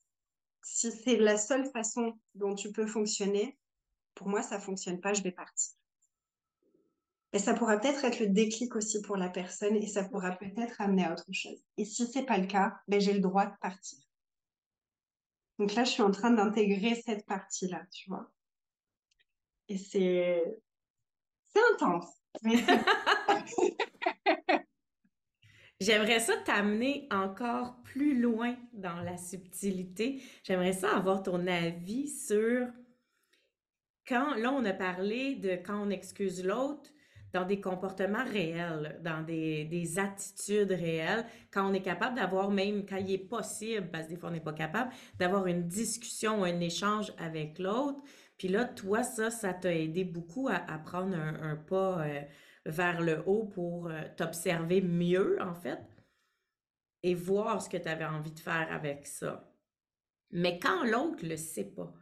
si c'est la seule façon dont tu peux fonctionner, pour moi, ça fonctionne pas, je vais partir. Et ça pourra peut-être être le déclic aussi pour la personne et ça pourra peut-être amener à autre chose. Et si c'est pas le cas, ben, j'ai le droit de partir. Donc là, je suis en train d'intégrer cette partie-là, tu vois. Et c'est, c'est intense. J'aimerais ça t'amener encore plus loin dans la subtilité. J'aimerais ça avoir ton avis sur quand, là, on a parlé de quand on excuse l'autre dans des comportements réels, dans des, des, attitudes réelles, quand on est capable d'avoir même, quand il est possible, parce que des fois on n'est pas capable, d'avoir une discussion, un échange avec l'autre, puis là, toi, ça, ça t'a aidé beaucoup à, prendre un, pas euh, vers le haut pour euh, t'observer mieux, en fait, et voir ce que tu avais envie de faire avec ça. Mais quand l'autre le sait pas,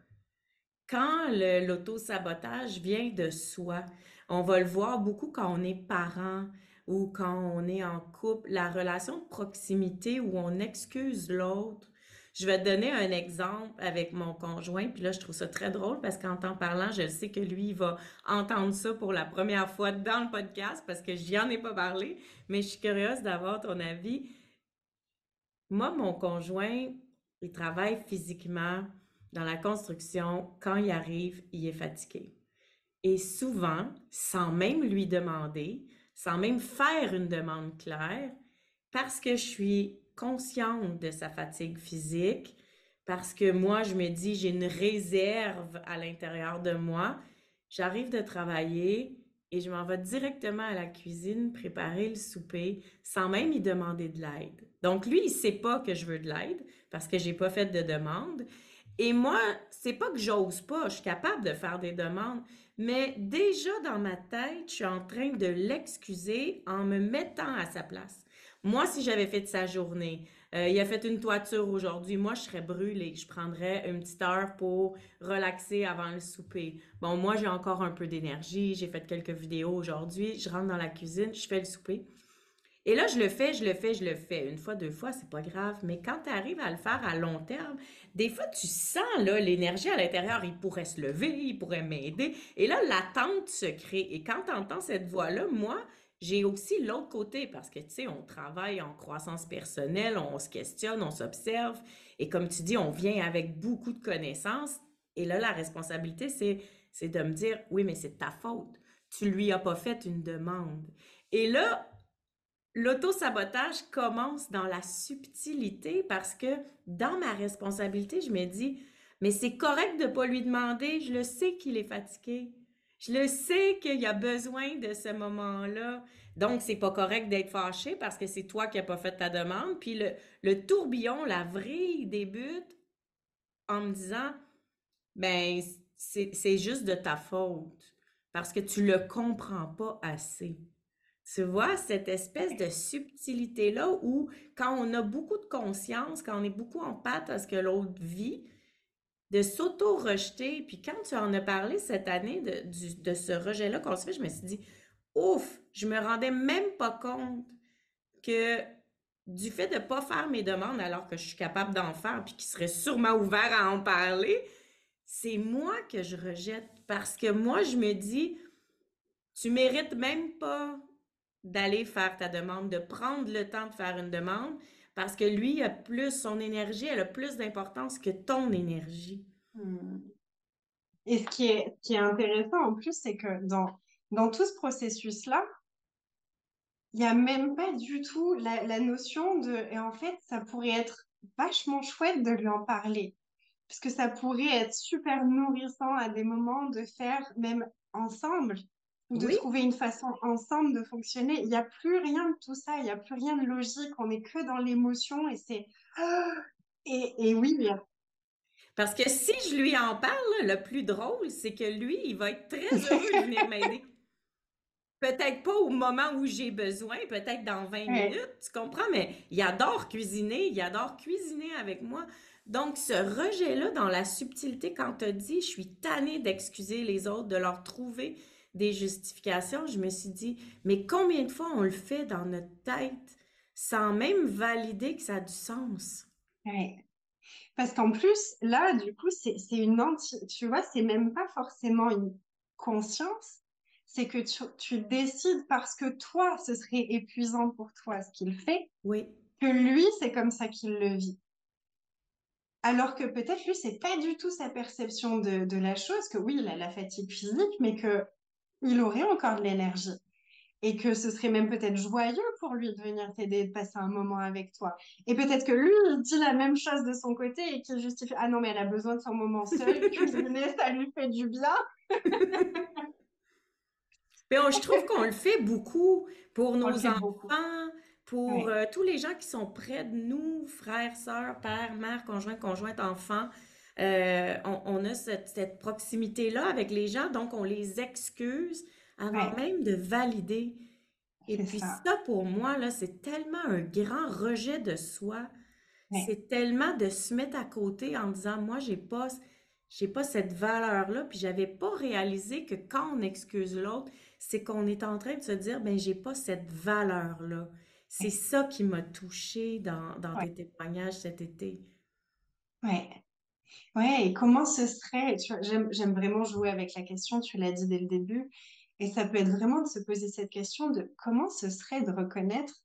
quand l'auto-sabotage vient de soi, on va le voir beaucoup quand on est parent ou quand on est en couple, la relation de proximité où on excuse l'autre je vais te donner un exemple avec mon conjoint, puis là, je trouve ça très drôle parce qu'en t'en parlant, je sais que lui, il va entendre ça pour la première fois dans le podcast parce que j'y en ai pas parlé, mais je suis curieuse d'avoir ton avis. Moi, mon conjoint, il travaille physiquement dans la construction. Quand il arrive, il est fatigué. Et souvent, sans même lui demander, sans même faire une demande claire, parce que je suis consciente de sa fatigue physique parce que moi, je me dis, j'ai une réserve à l'intérieur de moi. J'arrive de travailler et je m'en vais directement à la cuisine préparer le souper sans même y demander de l'aide. Donc lui, il sait pas que je veux de l'aide parce que j'ai pas fait de demande Et moi, c'est pas que j'ose pas, je suis capable de faire des demandes, mais déjà dans ma tête, je suis en train de l'excuser en me mettant à sa place. Moi, si j'avais fait sa journée, euh, il a fait une toiture aujourd'hui, moi, je serais brûlée. Je prendrais une petite heure pour relaxer avant le souper. Bon, moi, j'ai encore un peu d'énergie, j'ai fait quelques vidéos aujourd'hui, je rentre dans la cuisine, je fais le souper. Et là, je le fais, je le fais, je le fais. Une fois, deux fois, c'est pas grave. Mais quand tu arrives à le faire à long terme, des fois, tu sens l'énergie à l'intérieur. Il pourrait se lever, il pourrait m'aider. Et là, l'attente se crée. Et quand tu entends cette voix-là, moi, j'ai aussi l'autre côté parce que, tu sais, on travaille en croissance personnelle, on se questionne, on s'observe. Et comme tu dis, on vient avec beaucoup de connaissances. Et là, la responsabilité, c'est, c'est de me dire, oui, mais c'est ta faute. Tu lui as pas fait une demande. Et là, l'auto-sabotage commence dans la subtilité parce que dans ma responsabilité, je me dis, mais c'est correct de ne pas lui demander, je le sais qu'il est fatigué. Je le sais qu'il a besoin de ce moment-là. Donc, c'est pas correct d'être fâché parce que c'est toi qui n'as pas fait ta demande. Puis le, tourbillon, la vrille débute en me disant, ben, c'est juste de ta faute parce que tu le comprends pas assez. Tu vois, cette espèce de subtilité-là où, quand on a beaucoup de conscience, quand on est beaucoup en pâte à ce que l'autre vit, de s'auto-rejeter. Puis quand tu en as parlé cette année de, ce rejet-là qu'on se fait, je me suis dit, ouf, je me rendais même pas compte que du fait de ne pas faire mes demandes alors que je suis capable d'en faire, puis qui serait sûrement ouvert à en parler, c'est moi que je rejette parce que moi, je me dis, tu mérites même pas d'aller faire ta demande, de prendre le temps de faire une demande, parce que lui a plus, son énergie, elle a plus d'importance que ton énergie. Hmm. Et ce qui est, intéressant en plus, c'est que dans, dans tout ce processus-là, il n'y a même pas du tout la, la, notion de... Et en fait, ça pourrait être vachement chouette de lui en parler, puisque ça pourrait être super nourrissant à des moments de faire même ensemble de trouver une façon ensemble de fonctionner. Il n'y a plus rien de tout ça, il n'y a plus rien de logique, on n'est que dans l'émotion et c'est... Et, et oui, parce que si je lui en parle, le plus drôle, c'est que lui, il va être très heureux de venir m'aider. Peut-être pas au moment où j'ai besoin, peut-être dans 20 minutes, tu comprends, mais il adore cuisiner, il adore cuisiner avec moi. Donc, ce rejet-là dans la subtilité, quand tu as dit, je suis tannée d'excuser les autres, de leur trouver des justifications, je me suis dit, mais combien de fois on le fait dans notre tête sans même valider que ça a du sens? Oui. Parce qu'en plus, là, du coup, c'est une anti... Tu vois, c'est même pas forcément une conscience, c'est que tu, tu, décides parce que toi, ce serait épuisant pour toi ce qu'il fait, oui. que lui, c'est comme ça qu'il le vit. Alors que peut-être lui, c'est pas du tout sa perception de, de, la chose, que oui, il a la fatigue physique, mais que il aurait encore de l'énergie et que ce serait même peut-être joyeux pour lui de venir t'aider de passer un moment avec toi. Et peut-être que lui, il dit la même chose de son côté et qu'il justifie Ah non, mais elle a besoin de son moment seul, cuisiner, ça lui fait du bien. mais je trouve qu'on le fait beaucoup pour nos enfants, pour euh, tous les gens qui sont près de nous, frères, sœurs, pères, mères, conjoints, conjointes, enfants. Euh, on, a cette, proximité-là avec les gens, donc on les excuse avant même de valider. Et puis ça. pour moi, là, c'est tellement un grand rejet de soi. C'est tellement de se mettre à côté en disant, moi, j'ai pas, j'ai pas cette valeur-là, puis j'avais pas réalisé que quand on excuse l'autre, c'est qu'on est en train de se dire, ben, j'ai pas cette valeur-là. C'est ça qui m'a touchée dans, dans tes témoignages cet été. Ouais, Ouais, et comment ce serait, j'aime, vraiment jouer avec la question, tu l'as dit dès le début, et ça peut être vraiment de se poser cette question de comment ce serait de reconnaître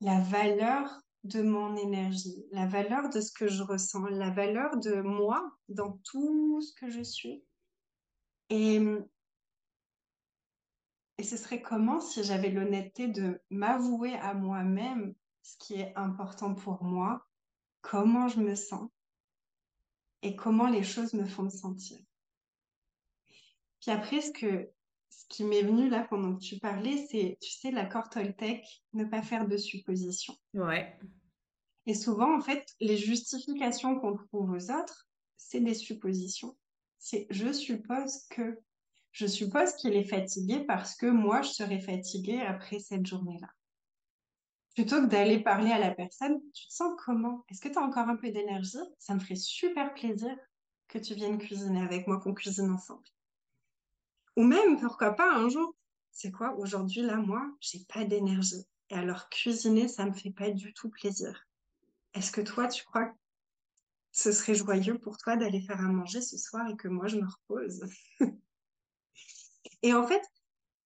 la valeur de mon énergie, la valeur de ce que je ressens, la valeur de moi dans tout ce que je suis. Et, et ce serait comment si j'avais l'honnêteté de m'avouer à moi-même ce qui est important pour moi, comment je me sens, et comment les choses me font me sentir. Puis après, ce, que, ce qui m'est venu là pendant que tu parlais, c'est, tu sais, l'accord Toltec, ne pas faire de suppositions. Ouais. Et souvent, en fait, les justifications qu'on trouve aux autres, c'est des suppositions. C'est je suppose que. Je suppose qu'il est fatigué parce que moi, je serais fatiguée après cette journée-là. Plutôt que d'aller parler à la personne, tu te sens comment? Est-ce que tu as encore un peu d'énergie? Ça me ferait super plaisir que tu viennes cuisiner avec moi, qu'on cuisine ensemble. Ou même, pourquoi pas, un jour, c'est quoi, aujourd'hui, là, moi, j'ai pas d'énergie. Et alors, cuisiner, ça me fait pas du tout plaisir. Est-ce que toi, tu crois que ce serait joyeux pour toi d'aller faire à manger ce soir et que moi, je me repose? Et en fait,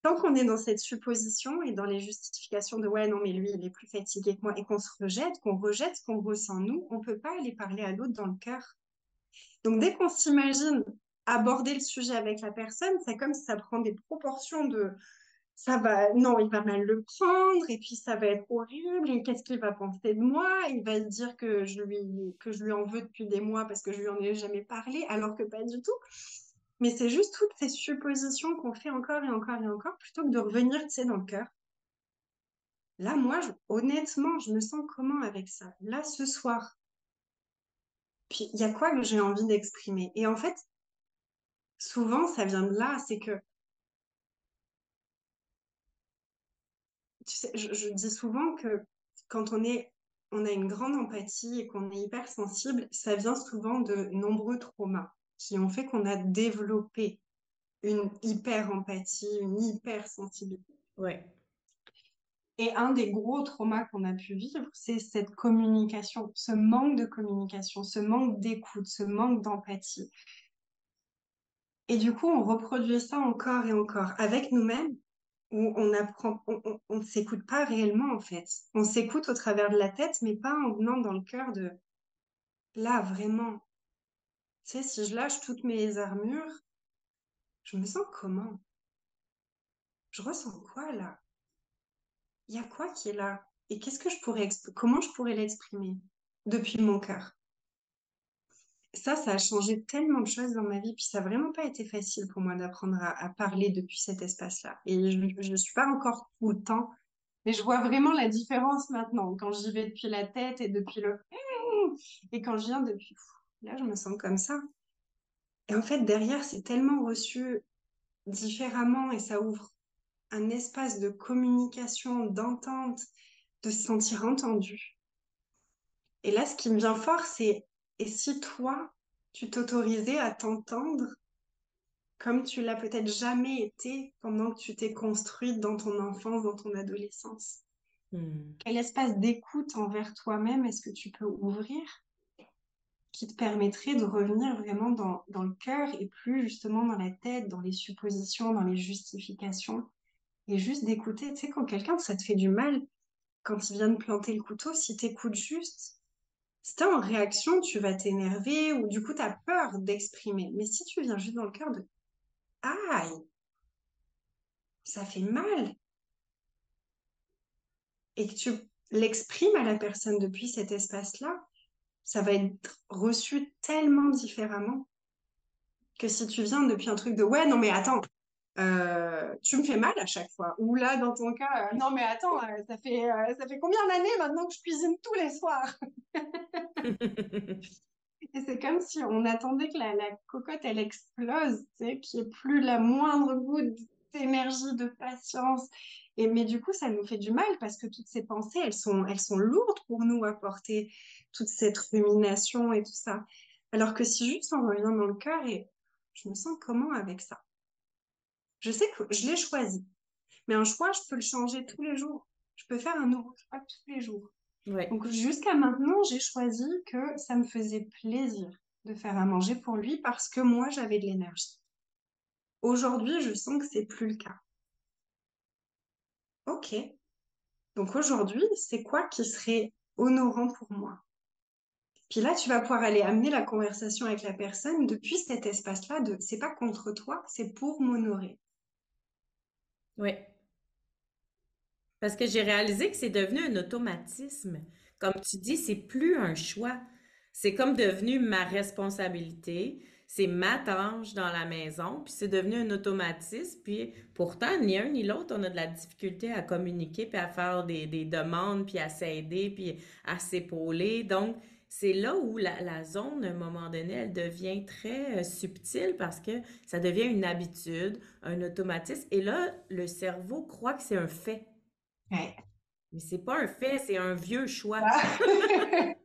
tant qu'on est dans cette supposition et dans les justifications de ouais, non, mais lui, il est plus fatigué que moi et qu'on se rejette, qu'on rejette ce qu'on ressent nous, on peut pas aller parler à l'autre dans le cœur. Donc, dès qu'on s'imagine aborder le sujet avec la personne, c'est comme si ça prend des proportions de ça va, non, il va mal le prendre, et puis ça va être horrible, et qu'est-ce qu'il va penser de moi? Il va se dire que je lui, que je lui en veux depuis des mois parce que je lui en ai jamais parlé, alors que pas du tout. Mais c'est juste toutes ces suppositions qu'on fait encore et encore et encore, plutôt que de revenir, tu sais, dans le cœur. Là, moi, honnêtement, je me sens comment avec ça? Là, ce soir. Puis, il y a quoi que j'ai envie d'exprimer? Et en fait, souvent, ça vient de là, c'est que tu sais, je, dis souvent que quand on est, on a une grande empathie et qu'on est hyper sensible, ça vient souvent de nombreux traumas qui ont fait qu'on a développé une hyper empathie, une hyper sensibilité. Ouais. Et un des gros traumas qu'on a pu vivre, c'est cette communication, ce manque de communication, ce manque d'écoute, ce manque d'empathie. Et du coup, on reproduit ça encore et encore avec nous-mêmes où on apprend, on ne s'écoute pas réellement en fait. On s'écoute au travers de la tête, mais pas en venant dans le cœur de là vraiment. Sais, si je lâche toutes mes armures, je me sens comment? Je ressens quoi là? Il y a quoi qui est là? Et qu'est-ce que je pourrais comment je pourrais l'exprimer depuis mon cœur? Ça, ça a changé tellement de choses dans ma vie. Puis ça n'a vraiment pas été facile pour moi d'apprendre à, parler depuis cet espace-là. Et je ne suis pas encore tout le temps. Mais je vois vraiment la différence maintenant. Quand j'y vais depuis la tête et depuis le... Et quand je viens depuis... Là, je me sens comme ça. Et en fait, derrière, c'est tellement reçu différemment et ça ouvre un espace de communication, d'entente, de se sentir entendu. Et là, ce qui me vient fort, c'est et si toi, tu t'autorisais à t'entendre comme tu l'as peut-être jamais été pendant que tu t'es construite dans ton enfance, dans ton adolescence? Hmm. Quel espace d'écoute envers toi-même est-ce que tu peux ouvrir? Qui te permettrait de revenir vraiment dans, le cœur et plus justement dans la tête, dans les suppositions, dans les justifications et juste d'écouter. Tu sais, quand quelqu'un, ça te fait du mal, quand il vient de planter le couteau, si tu écoutes juste, si tu en réaction, tu vas t'énerver ou du coup, tu as peur d'exprimer. Mais si tu viens juste dans le cœur de Aïe, ça fait mal. Et que tu l'exprimes à la personne depuis cet espace-là, ça va être reçu tellement différemment que si tu viens depuis un truc de ouais, non, mais attends, euh, tu me fais mal à chaque fois. Ou là, dans ton cas, euh, non mais attends, euh, ça fait ça fait combien d'années maintenant que je cuisine tous les soirs? Et c'est comme si on attendait que la, cocotte elle explose, tu sais, qu'il n'y ait plus la moindre goutte d'énergie, de patience. Et mais du coup, ça nous fait du mal parce que toutes ces pensées, elles sont elles sont lourdes pour nous à porter toute cette rumination et tout ça. Alors que si juste on revient dans le cœur et je me sens comment avec ça? Je sais que je l'ai choisi. Mais un choix, je peux le changer tous les jours. Je peux faire un nouveau choix tous les jours. Donc jusqu'à maintenant, j'ai choisi que ça me faisait plaisir de faire à manger pour lui parce que moi, j'avais de l'énergie. Aujourd'hui, je sens que c'est plus le cas. Ok. Donc aujourd'hui, c'est quoi qui serait honorant pour moi? Puis là, tu vas pouvoir aller amener la conversation avec la personne depuis cet espace-là de c'est pas contre toi, c'est pour m'honorer. Oui. Parce que j'ai réalisé que c'est devenu un automatisme. Comme tu dis, c'est plus un choix. C'est comme devenu ma responsabilité. C'est ma tâche dans la maison, puis c'est devenu un automatisme. Puis pourtant, ni un ni l'autre, on a de la difficulté à communiquer, puis à faire des, des demandes, puis à s'aider, puis à s'épauler. Donc, c'est là où la, zone, à un moment donné, elle devient très euh, subtile parce que ça devient une habitude, un automatisme. Et là, le cerveau croit que c'est un fait. Ouais. Mais c'est pas un fait, c'est un vieux choix. Ah.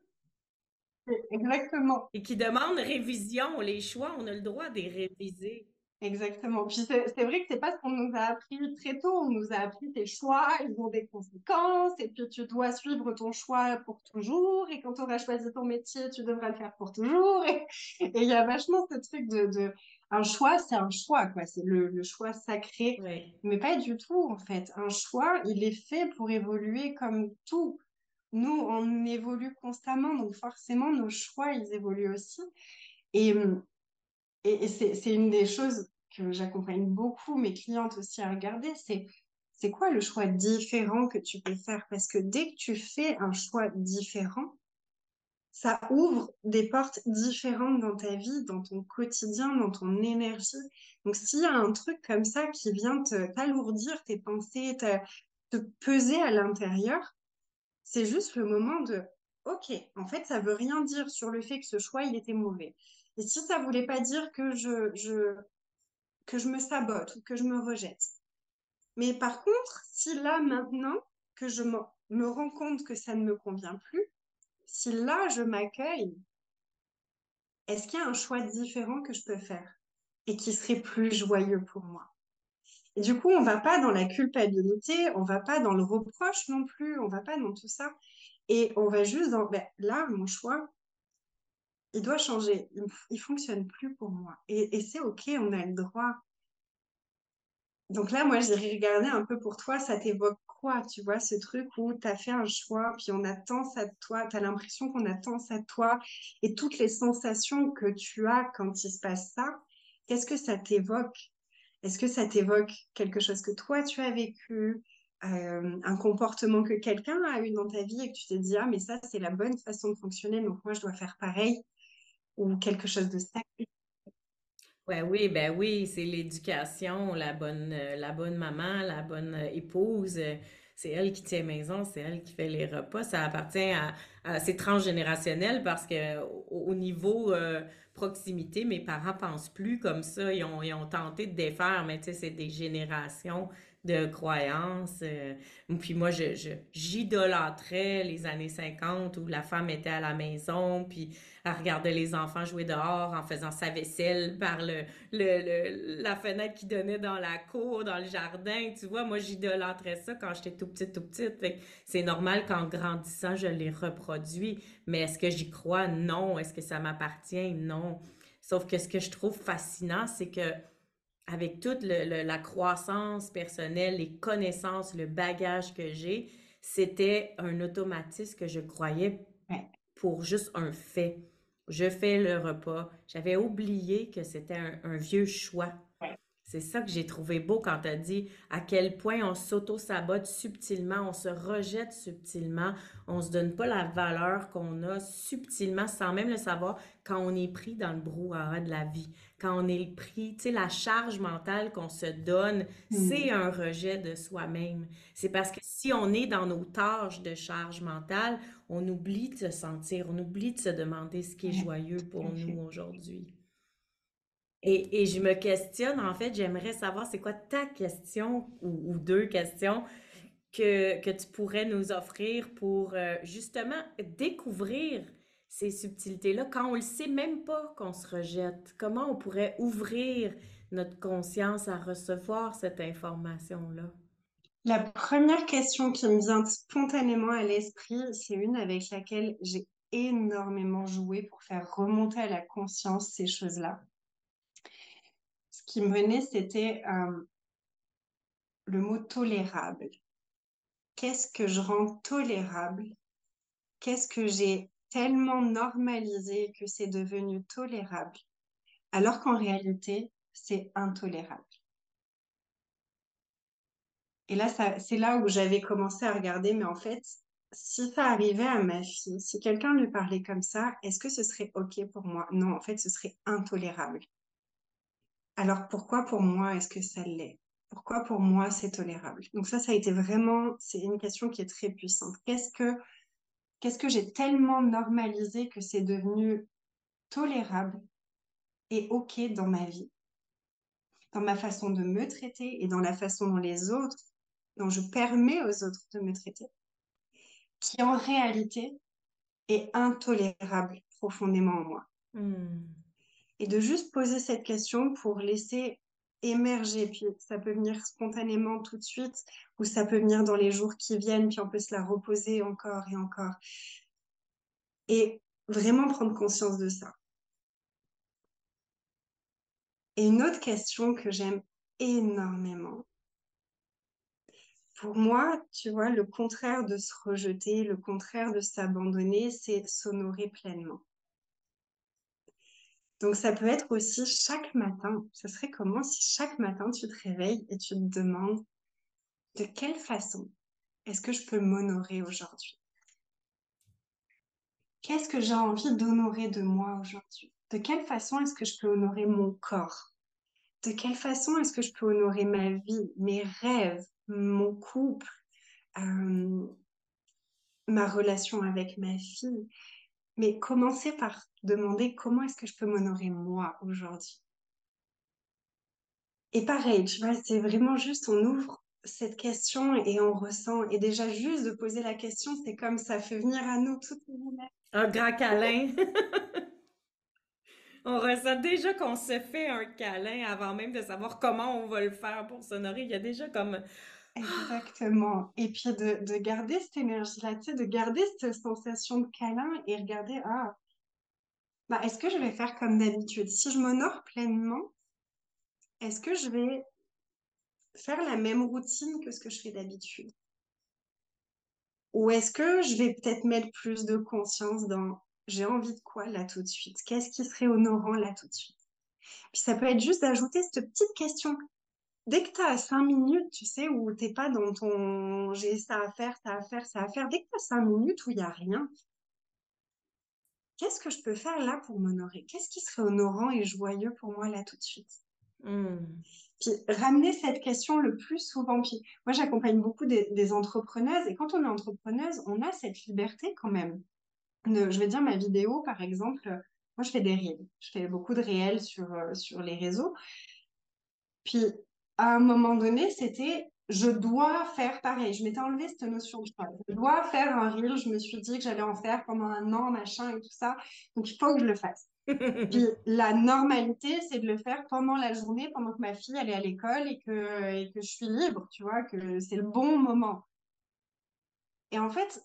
Exactement. Et qui demande révision. Les choix, on a le droit de les réviser. Exactement. Puis c'est vrai que c'est pas ce qu'on nous a appris très tôt. On nous a appris tes choix, ils ont des conséquences, et puis tu dois suivre ton choix pour toujours. Et quand tu auras choisi ton métier, tu devras le faire pour toujours. Et il y a vachement ce truc de, de... un choix, c'est un choix, quoi. C'est le, le, choix sacré, mais pas du tout en fait. Un choix, il est fait pour évoluer comme tout. Nous, on évolue constamment, donc forcément nos choix, ils évoluent aussi. Et et, c'est une des choses que j'accompagne beaucoup mes clientes aussi à regarder, c'est quoi le choix différent que tu peux faire? Parce que dès que tu fais un choix différent, ça ouvre des portes différentes dans ta vie, dans ton quotidien, dans ton énergie. Donc s'il y a un truc comme ça qui vient t'alourdir tes pensées, te peser à l'intérieur, c'est juste le moment de OK, en fait, ça veut rien dire sur le fait que ce choix, il était mauvais. Et si ça voulait pas dire que je, que je me sabote ou que je me rejette. Mais par contre, si là, maintenant, que je me rends compte que ça ne me convient plus, si là, je m'accueille, est-ce qu'il y a un choix différent que je peux faire et qui serait plus joyeux pour moi? Du coup, on va pas dans la culpabilité, on va pas dans le reproche non plus, on va pas dans tout ça. Et on va juste dans, ben, là, mon choix, il doit changer. Il, fonctionne plus pour moi. Et, c'est OK, on a le droit. Donc là, moi, j'ai regardé un peu pour toi, ça t'évoque quoi, tu vois, ce truc où tu as fait un choix, puis on attend ça de toi, tu as l'impression qu'on attend ça de toi, et toutes les sensations que tu as quand il se passe ça, qu'est-ce que ça t'évoque? Est-ce que ça t'évoque quelque chose que toi, tu as vécu euh, un comportement que quelqu'un a eu dans ta vie et que tu t'es dit, ah, mais ça, c'est la bonne façon de fonctionner, donc moi, je dois faire pareil ou quelque chose de sacré. Ouais, oui, ben oui, c'est l'éducation, la bonne, euh, maman, la bonne euh, épouse. Euh, c'est elle qui tient maison, c'est elle qui fait les repas. Ça appartient à, c'est transgénérationnel parce que au, niveau proximité, mes parents pensent plus comme ça. Ils ont, ils tenté de défaire, mais tu sais, c'est des générations de croyances. Euh, puis moi, je, j'idolâtrais les années 50 où la femme était à la maison, puis elle regardait les enfants jouer dehors en faisant sa vaisselle par le, le, la fenêtre qui donnait dans la cour, dans le jardin. Tu vois, moi, j'idolâtrais ça quand j'étais tout petite, tout petite. C'est normal qu'en grandissant, je les reproduis. Mais est-ce que j'y crois? Non. Est-ce que ça m'appartient? Non. Sauf que ce que je trouve fascinant, c'est que avec toute la croissance personnelle, les connaissances, le bagage que j'ai, c'était un automatisme que je croyais pour juste un fait. Je fais le repas. J'avais oublié que c'était un, vieux choix. C'est ça que j'ai trouvé beau quand tu as dit à quel point on s'auto-sabote subtilement, on se rejette subtilement, on se donne pas la valeur qu'on a subtilement sans même le savoir quand on est pris dans le brouhaha de la vie, quand on est pris, tu sais, la charge mentale qu'on se donne, hmm. c'est un rejet de soi-même. C'est parce que si on est dans nos tâches de charge mentale, on oublie de se sentir, on oublie de se demander ce qui est joyeux pour nous aujourd'hui. Et, je me questionne, en fait, j'aimerais savoir c'est quoi ta question ou, deux questions que, que, tu pourrais nous offrir pour euh, justement découvrir ces subtilités-là quand on ne le sait même pas qu'on se rejette. Comment on pourrait ouvrir notre conscience à recevoir cette information-là? La première question qui me vient spontanément à l'esprit, c'est une avec laquelle j'ai énormément joué pour faire remonter à la conscience ces choses-là qui me venait, c'était euh, le mot tolérable. Qu'est-ce que je rends tolérable? Qu'est-ce que j'ai tellement normalisé que c'est devenu tolérable, alors qu'en réalité, c'est intolérable? Et là, c'est là où j'avais commencé à regarder, mais en fait, si ça arrivait à ma fille, si quelqu'un lui parlait comme ça, est-ce que ce serait OK pour moi? Non, en fait, ce serait intolérable. Alors pourquoi pour moi est-ce que ça l'est? Pourquoi pour moi c'est tolérable? Donc ça, ça a été vraiment, c'est une question qui est très puissante. Qu'est-ce que, Qu'est-ce que j'ai tellement normalisé que c'est devenu tolérable et OK dans ma vie, dans ma façon de me traiter et dans la façon dont les autres, dont je permets aux autres de me traiter, qui en réalité est intolérable profondément en moi. Hmm. Et de juste poser cette question pour laisser émerger, puis ça peut venir spontanément tout de suite, ou ça peut venir dans les jours qui viennent, puis on peut se la reposer encore et encore. Et vraiment prendre conscience de ça. Et une autre question que j'aime énormément, pour moi, tu vois, le contraire de se rejeter, le contraire de s'abandonner, c'est s'honorer pleinement. Donc ça peut être aussi chaque matin. Ce serait comment si chaque matin tu te réveilles et tu te demandes de quelle façon est-ce que je peux m'honorer aujourd'hui? Qu'est-ce que j'ai envie d'honorer de moi aujourd'hui? De quelle façon est-ce que je peux honorer mon corps? De quelle façon est-ce que je peux honorer ma vie, mes rêves, mon couple, euh, ma relation avec ma fille? Mais commencer par demander comment est-ce que je peux m'honorer moi aujourd'hui? Et pareil, tu vois, c'est vraiment juste, on ouvre cette question et on ressent. Et déjà, juste de poser la question, c'est comme ça fait venir à nous les Un grand câlin. on ressent déjà qu'on se fait un câlin avant même de savoir comment on va le faire pour s'honorer. Il y a déjà comme Exactement. Et puis de, garder cette énergie-là, de garder cette sensation de câlin et regarder, ah, bah, est-ce que je vais faire comme d'habitude? Si je m'honore pleinement, est-ce que je vais faire la même routine que ce que je fais d'habitude? Ou est-ce que je vais peut-être mettre plus de conscience dans j'ai envie de quoi là tout de suite? Qu'est-ce qui serait honorant là tout de suite? Puis ça peut être juste d'ajouter cette petite question dès que tu as cinq minutes, tu sais, où t'es pas dans ton j'ai ça à faire, ça à faire, ça à faire, dès que tu as cinq minutes où il n'y a rien, qu'est-ce que je peux faire là pour m'honorer? Qu'est-ce qui serait honorant et joyeux pour moi là tout de suite? Mmh. Puis ramener cette question le plus souvent. Puis moi, j'accompagne beaucoup des, entrepreneuses et quand on est entrepreneuse, on a cette liberté quand même. je vais dire ma vidéo, par exemple, moi je fais des réels, je fais beaucoup de réels sur, euh, sur les réseaux. Puis à un moment donné, c'était je dois faire pareil. Je m'étais enlevé cette notion de choix. Je dois faire un reel. Je me suis dit que j'allais en faire pendant un an, machin et tout ça. Donc, il faut que je le fasse. Puis la normalité, c'est de le faire pendant la journée, pendant que ma fille elle est à l'école et que, et que je suis libre, tu vois, que c'est le bon moment. Et en fait,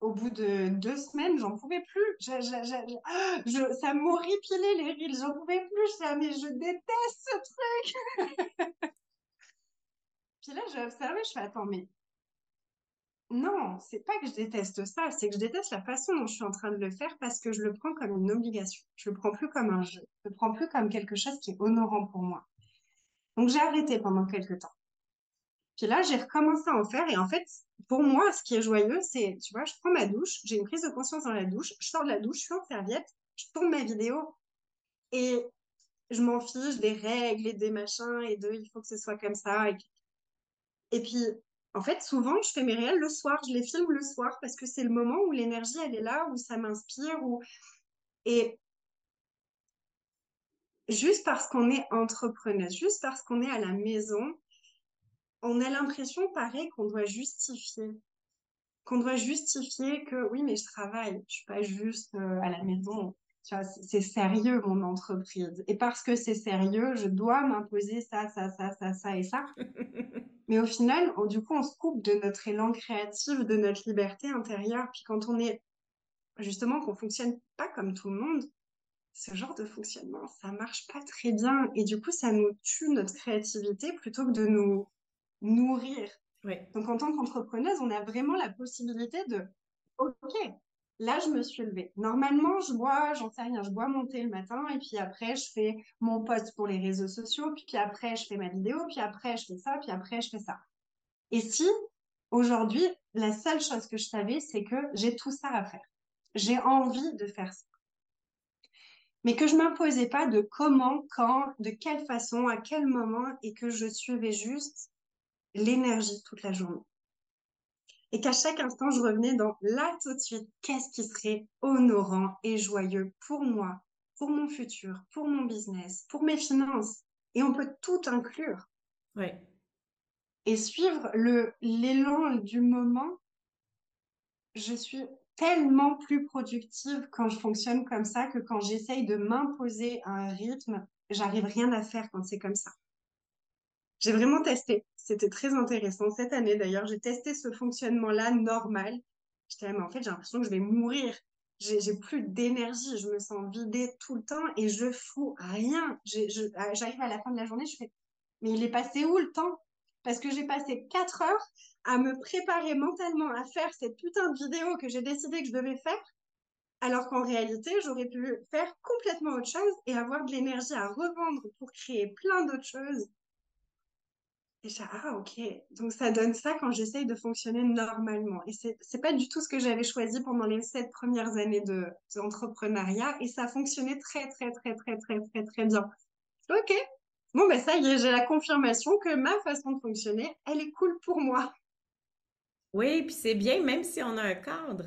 au bout de deux semaines, j'en pouvais plus. Je, je, ça m'horripilait les reels, j'en pouvais plus. Je mais je déteste ce truc. Puis là, j'ai observé, je fais, attends, mais non, c'est pas que je déteste ça, c'est que je déteste la façon dont je suis en train de le faire parce que je le prends comme une obligation. Je le prends plus comme un jeu. Je le prends plus comme quelque chose qui est honorant pour moi. Donc j'ai arrêté pendant quelques temps. Puis là, j'ai recommencé à en faire et en fait, pour moi, ce qui est joyeux, c'est, tu vois, je prends ma douche, j'ai une prise de conscience dans la douche, je sors de la douche, je suis en serviette, je tourne ma vidéo et je m'en fiche des règles et des machins et de il faut que ce soit comme ça. Et, puis, en fait, souvent, je fais mes réels le soir, je les filme le soir parce que c'est le moment où l'énergie, elle est là, où ça m'inspire. Où... Et juste parce qu'on est entrepreneuse, juste parce qu'on est à la maison, on a l'impression, pareil, qu'on doit justifier. Qu'on doit justifier que oui, mais je travaille, je suis pas juste euh, à la maison. C'est sérieux mon entreprise. Et parce que c'est sérieux, je dois m'imposer ça, ça, ça, ça, ça et ça. mais au final, du coup, on se coupe de notre élan créatif, de notre liberté intérieure. Puis quand on est justement qu'on fonctionne pas comme tout le monde, ce genre de fonctionnement, ça marche pas très bien. Et du coup, ça nous tue notre créativité plutôt que de nous nourrir. Donc, en tant qu'entrepreneuse, on a vraiment la possibilité de, OK, là, je me suis levée. Normalement, je bois, j'en sais rien, je bois mon thé le matin et puis après, je fais mon post pour les réseaux sociaux, puis après, je fais ma vidéo, puis après, je fais ça, puis après, je fais ça. Et si, aujourd'hui, la seule chose que je savais, c'est que j'ai tout ça à faire. J'ai envie de faire ça. Mais que je m'imposais pas de comment, quand, de quelle façon, à quel moment et que je suivais juste l'énergie toute la journée. Et qu'à chaque instant, je revenais dans là tout de suite, qu'est-ce qui serait honorant et joyeux pour moi, pour mon futur, pour mon business, pour mes finances? Et on peut tout inclure. Oui. Et suivre le l'élan du moment, je suis tellement plus productive quand je fonctionne comme ça que quand j'essaye de m'imposer un rythme, j'arrive rien à faire quand c'est comme ça. J'ai vraiment testé. C'était très intéressant cette année d'ailleurs. J'ai testé ce fonctionnement-là normal. J'étais mais en fait, j'ai l'impression que je vais mourir. J'ai plus d'énergie. Je me sens vidée tout le temps et je fous rien. J'arrive à la fin de la journée, je fais, mais il est passé où le temps? Parce que j'ai passé quatre heures à me préparer mentalement à faire cette putain de vidéo que j'ai décidé que je devais faire. Alors qu'en réalité, j'aurais pu faire complètement autre chose et avoir de l'énergie à revendre pour créer plein d'autres choses ah ok, donc ça donne ça quand j'essaye de fonctionner normalement. Et c'est c'est pas du tout ce que j'avais choisi pendant les sept premières années de d'entrepreneuriat et ça fonctionnait très très très très très très très bien. Ok, bon ben ça y est, j'ai la confirmation que ma façon de fonctionner, elle est cool pour moi. Oui, puis c'est bien, même si on a un cadre.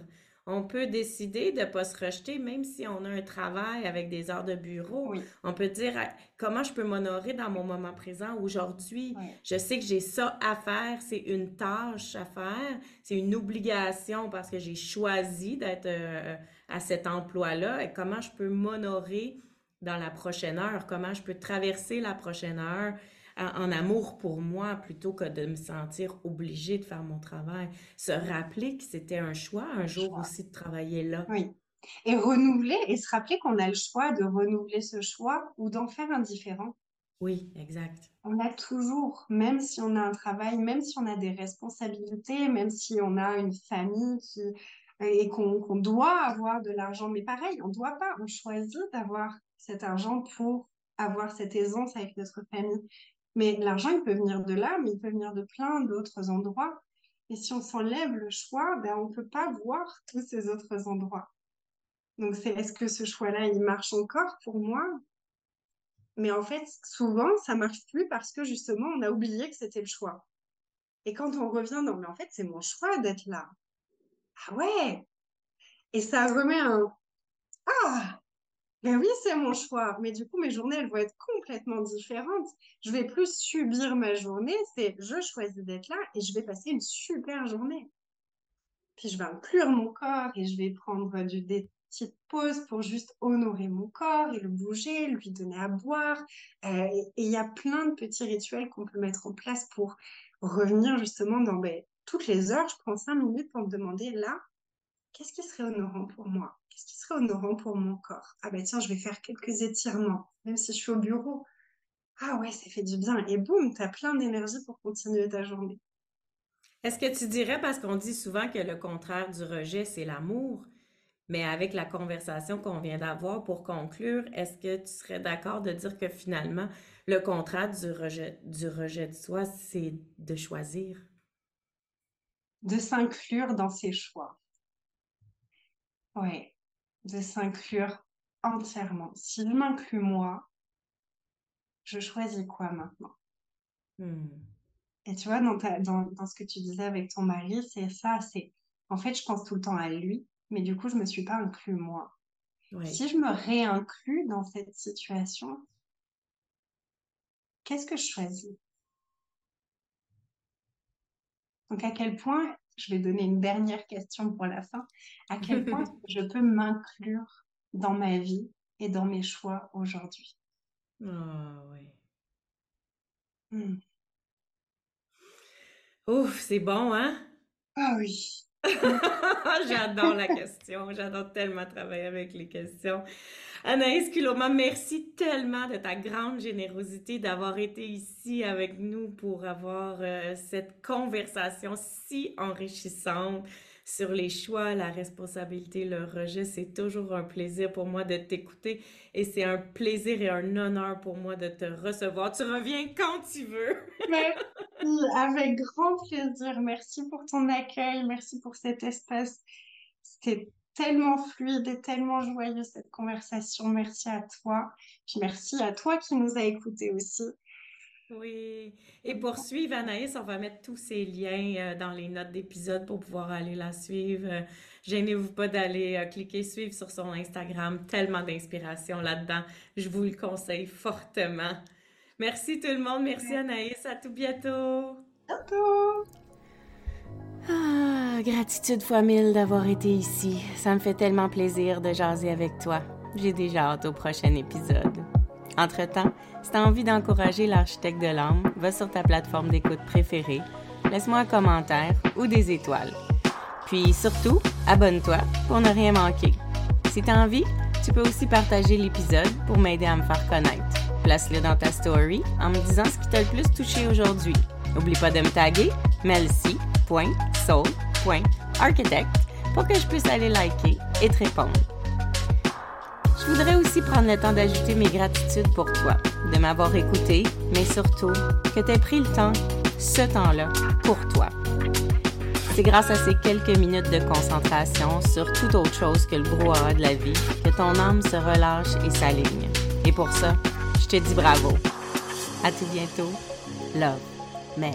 On peut décider de ne pas se rejeter, même si on a un travail avec des heures de bureau. On peut dire comment je peux m'honorer dans mon moment présent aujourd'hui? Je sais que j'ai ça à faire, c'est une tâche à faire, c'est une obligation parce que j'ai choisi d'être euh, à cet emploi-là. Et comment je peux m'honorer dans la prochaine heure, comment je peux traverser la prochaine heure? En amour pour moi plutôt que de me sentir obligée de faire mon travail. Se rappeler que c'était un choix un jour aussi de travailler là. Oui. Et renouveler et se rappeler qu'on a le choix de renouveler ce choix ou d'en faire un différent. Oui, exact. On a toujours, même si on a un travail, même si on a des responsabilités, même si on a une famille qui, et qu'on doit avoir de l'argent, mais pareil, on ne doit pas, on choisit d'avoir cet argent pour avoir cette aisance avec notre famille. Mais l'argent, il peut venir de là, mais il peut venir de plein d'autres endroits. Et si on s'enlève le choix, ben, on ne peut pas voir tous ces autres endroits. Donc, c'est est-ce que ce choix-là, il marche encore pour moi? Mais en fait, souvent, ça marche plus parce que justement, on a oublié que c'était le choix. Et quand on revient, non, mais en fait, c'est mon choix d'être là. Ah ouais Et ça remet un Ah ben oui, c'est mon choix. Mais du coup, mes journées, elles vont être complètement différentes. Je vais plus subir ma journée. C'est je choisis d'être là et je vais passer une super journée. Puis je vais inclure mon corps et je vais prendre du, des petites pauses pour juste honorer mon corps et le bouger, lui donner à boire. Euh, et il y a plein de petits rituels qu'on peut mettre en place pour revenir justement dans ben, toutes les heures. Je prends cinq minutes pour me demander là, qu'est-ce qui serait honorant pour moi? Qu'est-ce qui serait honorant pour mon corps? Ah ben tiens, je vais faire quelques étirements, même si je suis au bureau. Ah ouais, ça fait du bien. Et boum, tu as plein d'énergie pour continuer ta journée. Est-ce que tu dirais, parce qu'on dit souvent que le contraire du rejet, c'est l'amour, mais avec la conversation qu'on vient d'avoir pour conclure, est-ce que tu serais d'accord de dire que finalement, le contraire du rejet, du rejet de soi, c'est de choisir? De s'inclure dans ses choix. Oui, de s'inclure entièrement. Si je m'inclus moi, je choisis quoi maintenant? Hmm. Et tu vois, dans, dans, ce que tu disais avec ton mari, c'est ça, c'est en fait, je pense tout le temps à lui, mais du coup, je me suis pas inclus moi. Si je me réinclus dans cette situation, qu'est-ce que je choisis? Donc, à quel point je vais donner une dernière question pour la fin. À quel point je peux m'inclure dans ma vie et dans mes choix aujourd'hui? Ah oui. Hmm. Ouf, c'est bon, hein? Ah oui. J'adore la question. J'adore tellement travailler avec les questions. Anaïs Kuloma, merci tellement de ta grande générosité d'avoir été ici avec nous pour avoir euh, cette conversation si enrichissante sur les choix, la responsabilité, le rejet. C'est toujours un plaisir pour moi de t'écouter et c'est un plaisir et un honneur pour moi de te recevoir. Tu reviens quand tu veux. merci, avec grand plaisir. Merci pour ton accueil, merci pour cet espace. C'était tellement fluide et tellement joyeux cette conversation. Merci à toi. Puis merci à toi qui nous a écoutés aussi. Oui. Et pour suivre Anaïs, on va mettre tous ces liens euh, dans les notes d'épisode pour pouvoir aller la suivre. Euh, gênez-vous pas d'aller euh, cliquer suivre sur son Instagram. Tellement d'inspiration là-dedans. Je vous le conseille fortement. Merci tout le monde. Merci Anaïs. À tout bientôt. Bientôt. Ah, gratitude fois mille d'avoir été ici. Ça me fait tellement plaisir de jaser avec toi. J'ai déjà hâte au prochain épisode. Entre-temps, si tu as envie d'encourager l'architecte de l'âme, va sur ta plateforme d'écoute préférée, laisse-moi un commentaire ou des étoiles. Puis surtout, abonne-toi pour ne rien manquer. Si tu as envie, tu peux aussi partager l'épisode pour m'aider à me faire connaître. Place-le dans ta story en me disant ce qui t'a le plus touché aujourd'hui. N'oublie pas de me taguer melcy.soul.architect pour que je puisse aller liker et te répondre. Je voudrais aussi prendre le temps d'ajouter mes gratitudes pour toi, de m'avoir écouté, mais surtout que tu aies pris le temps, ce temps-là, pour toi. C'est grâce à ces quelques minutes de concentration sur toute autre chose que le brouhaha de la vie que ton âme se relâche et s'aligne. Et pour ça, je te dis bravo. À tout bientôt. Love, Mel.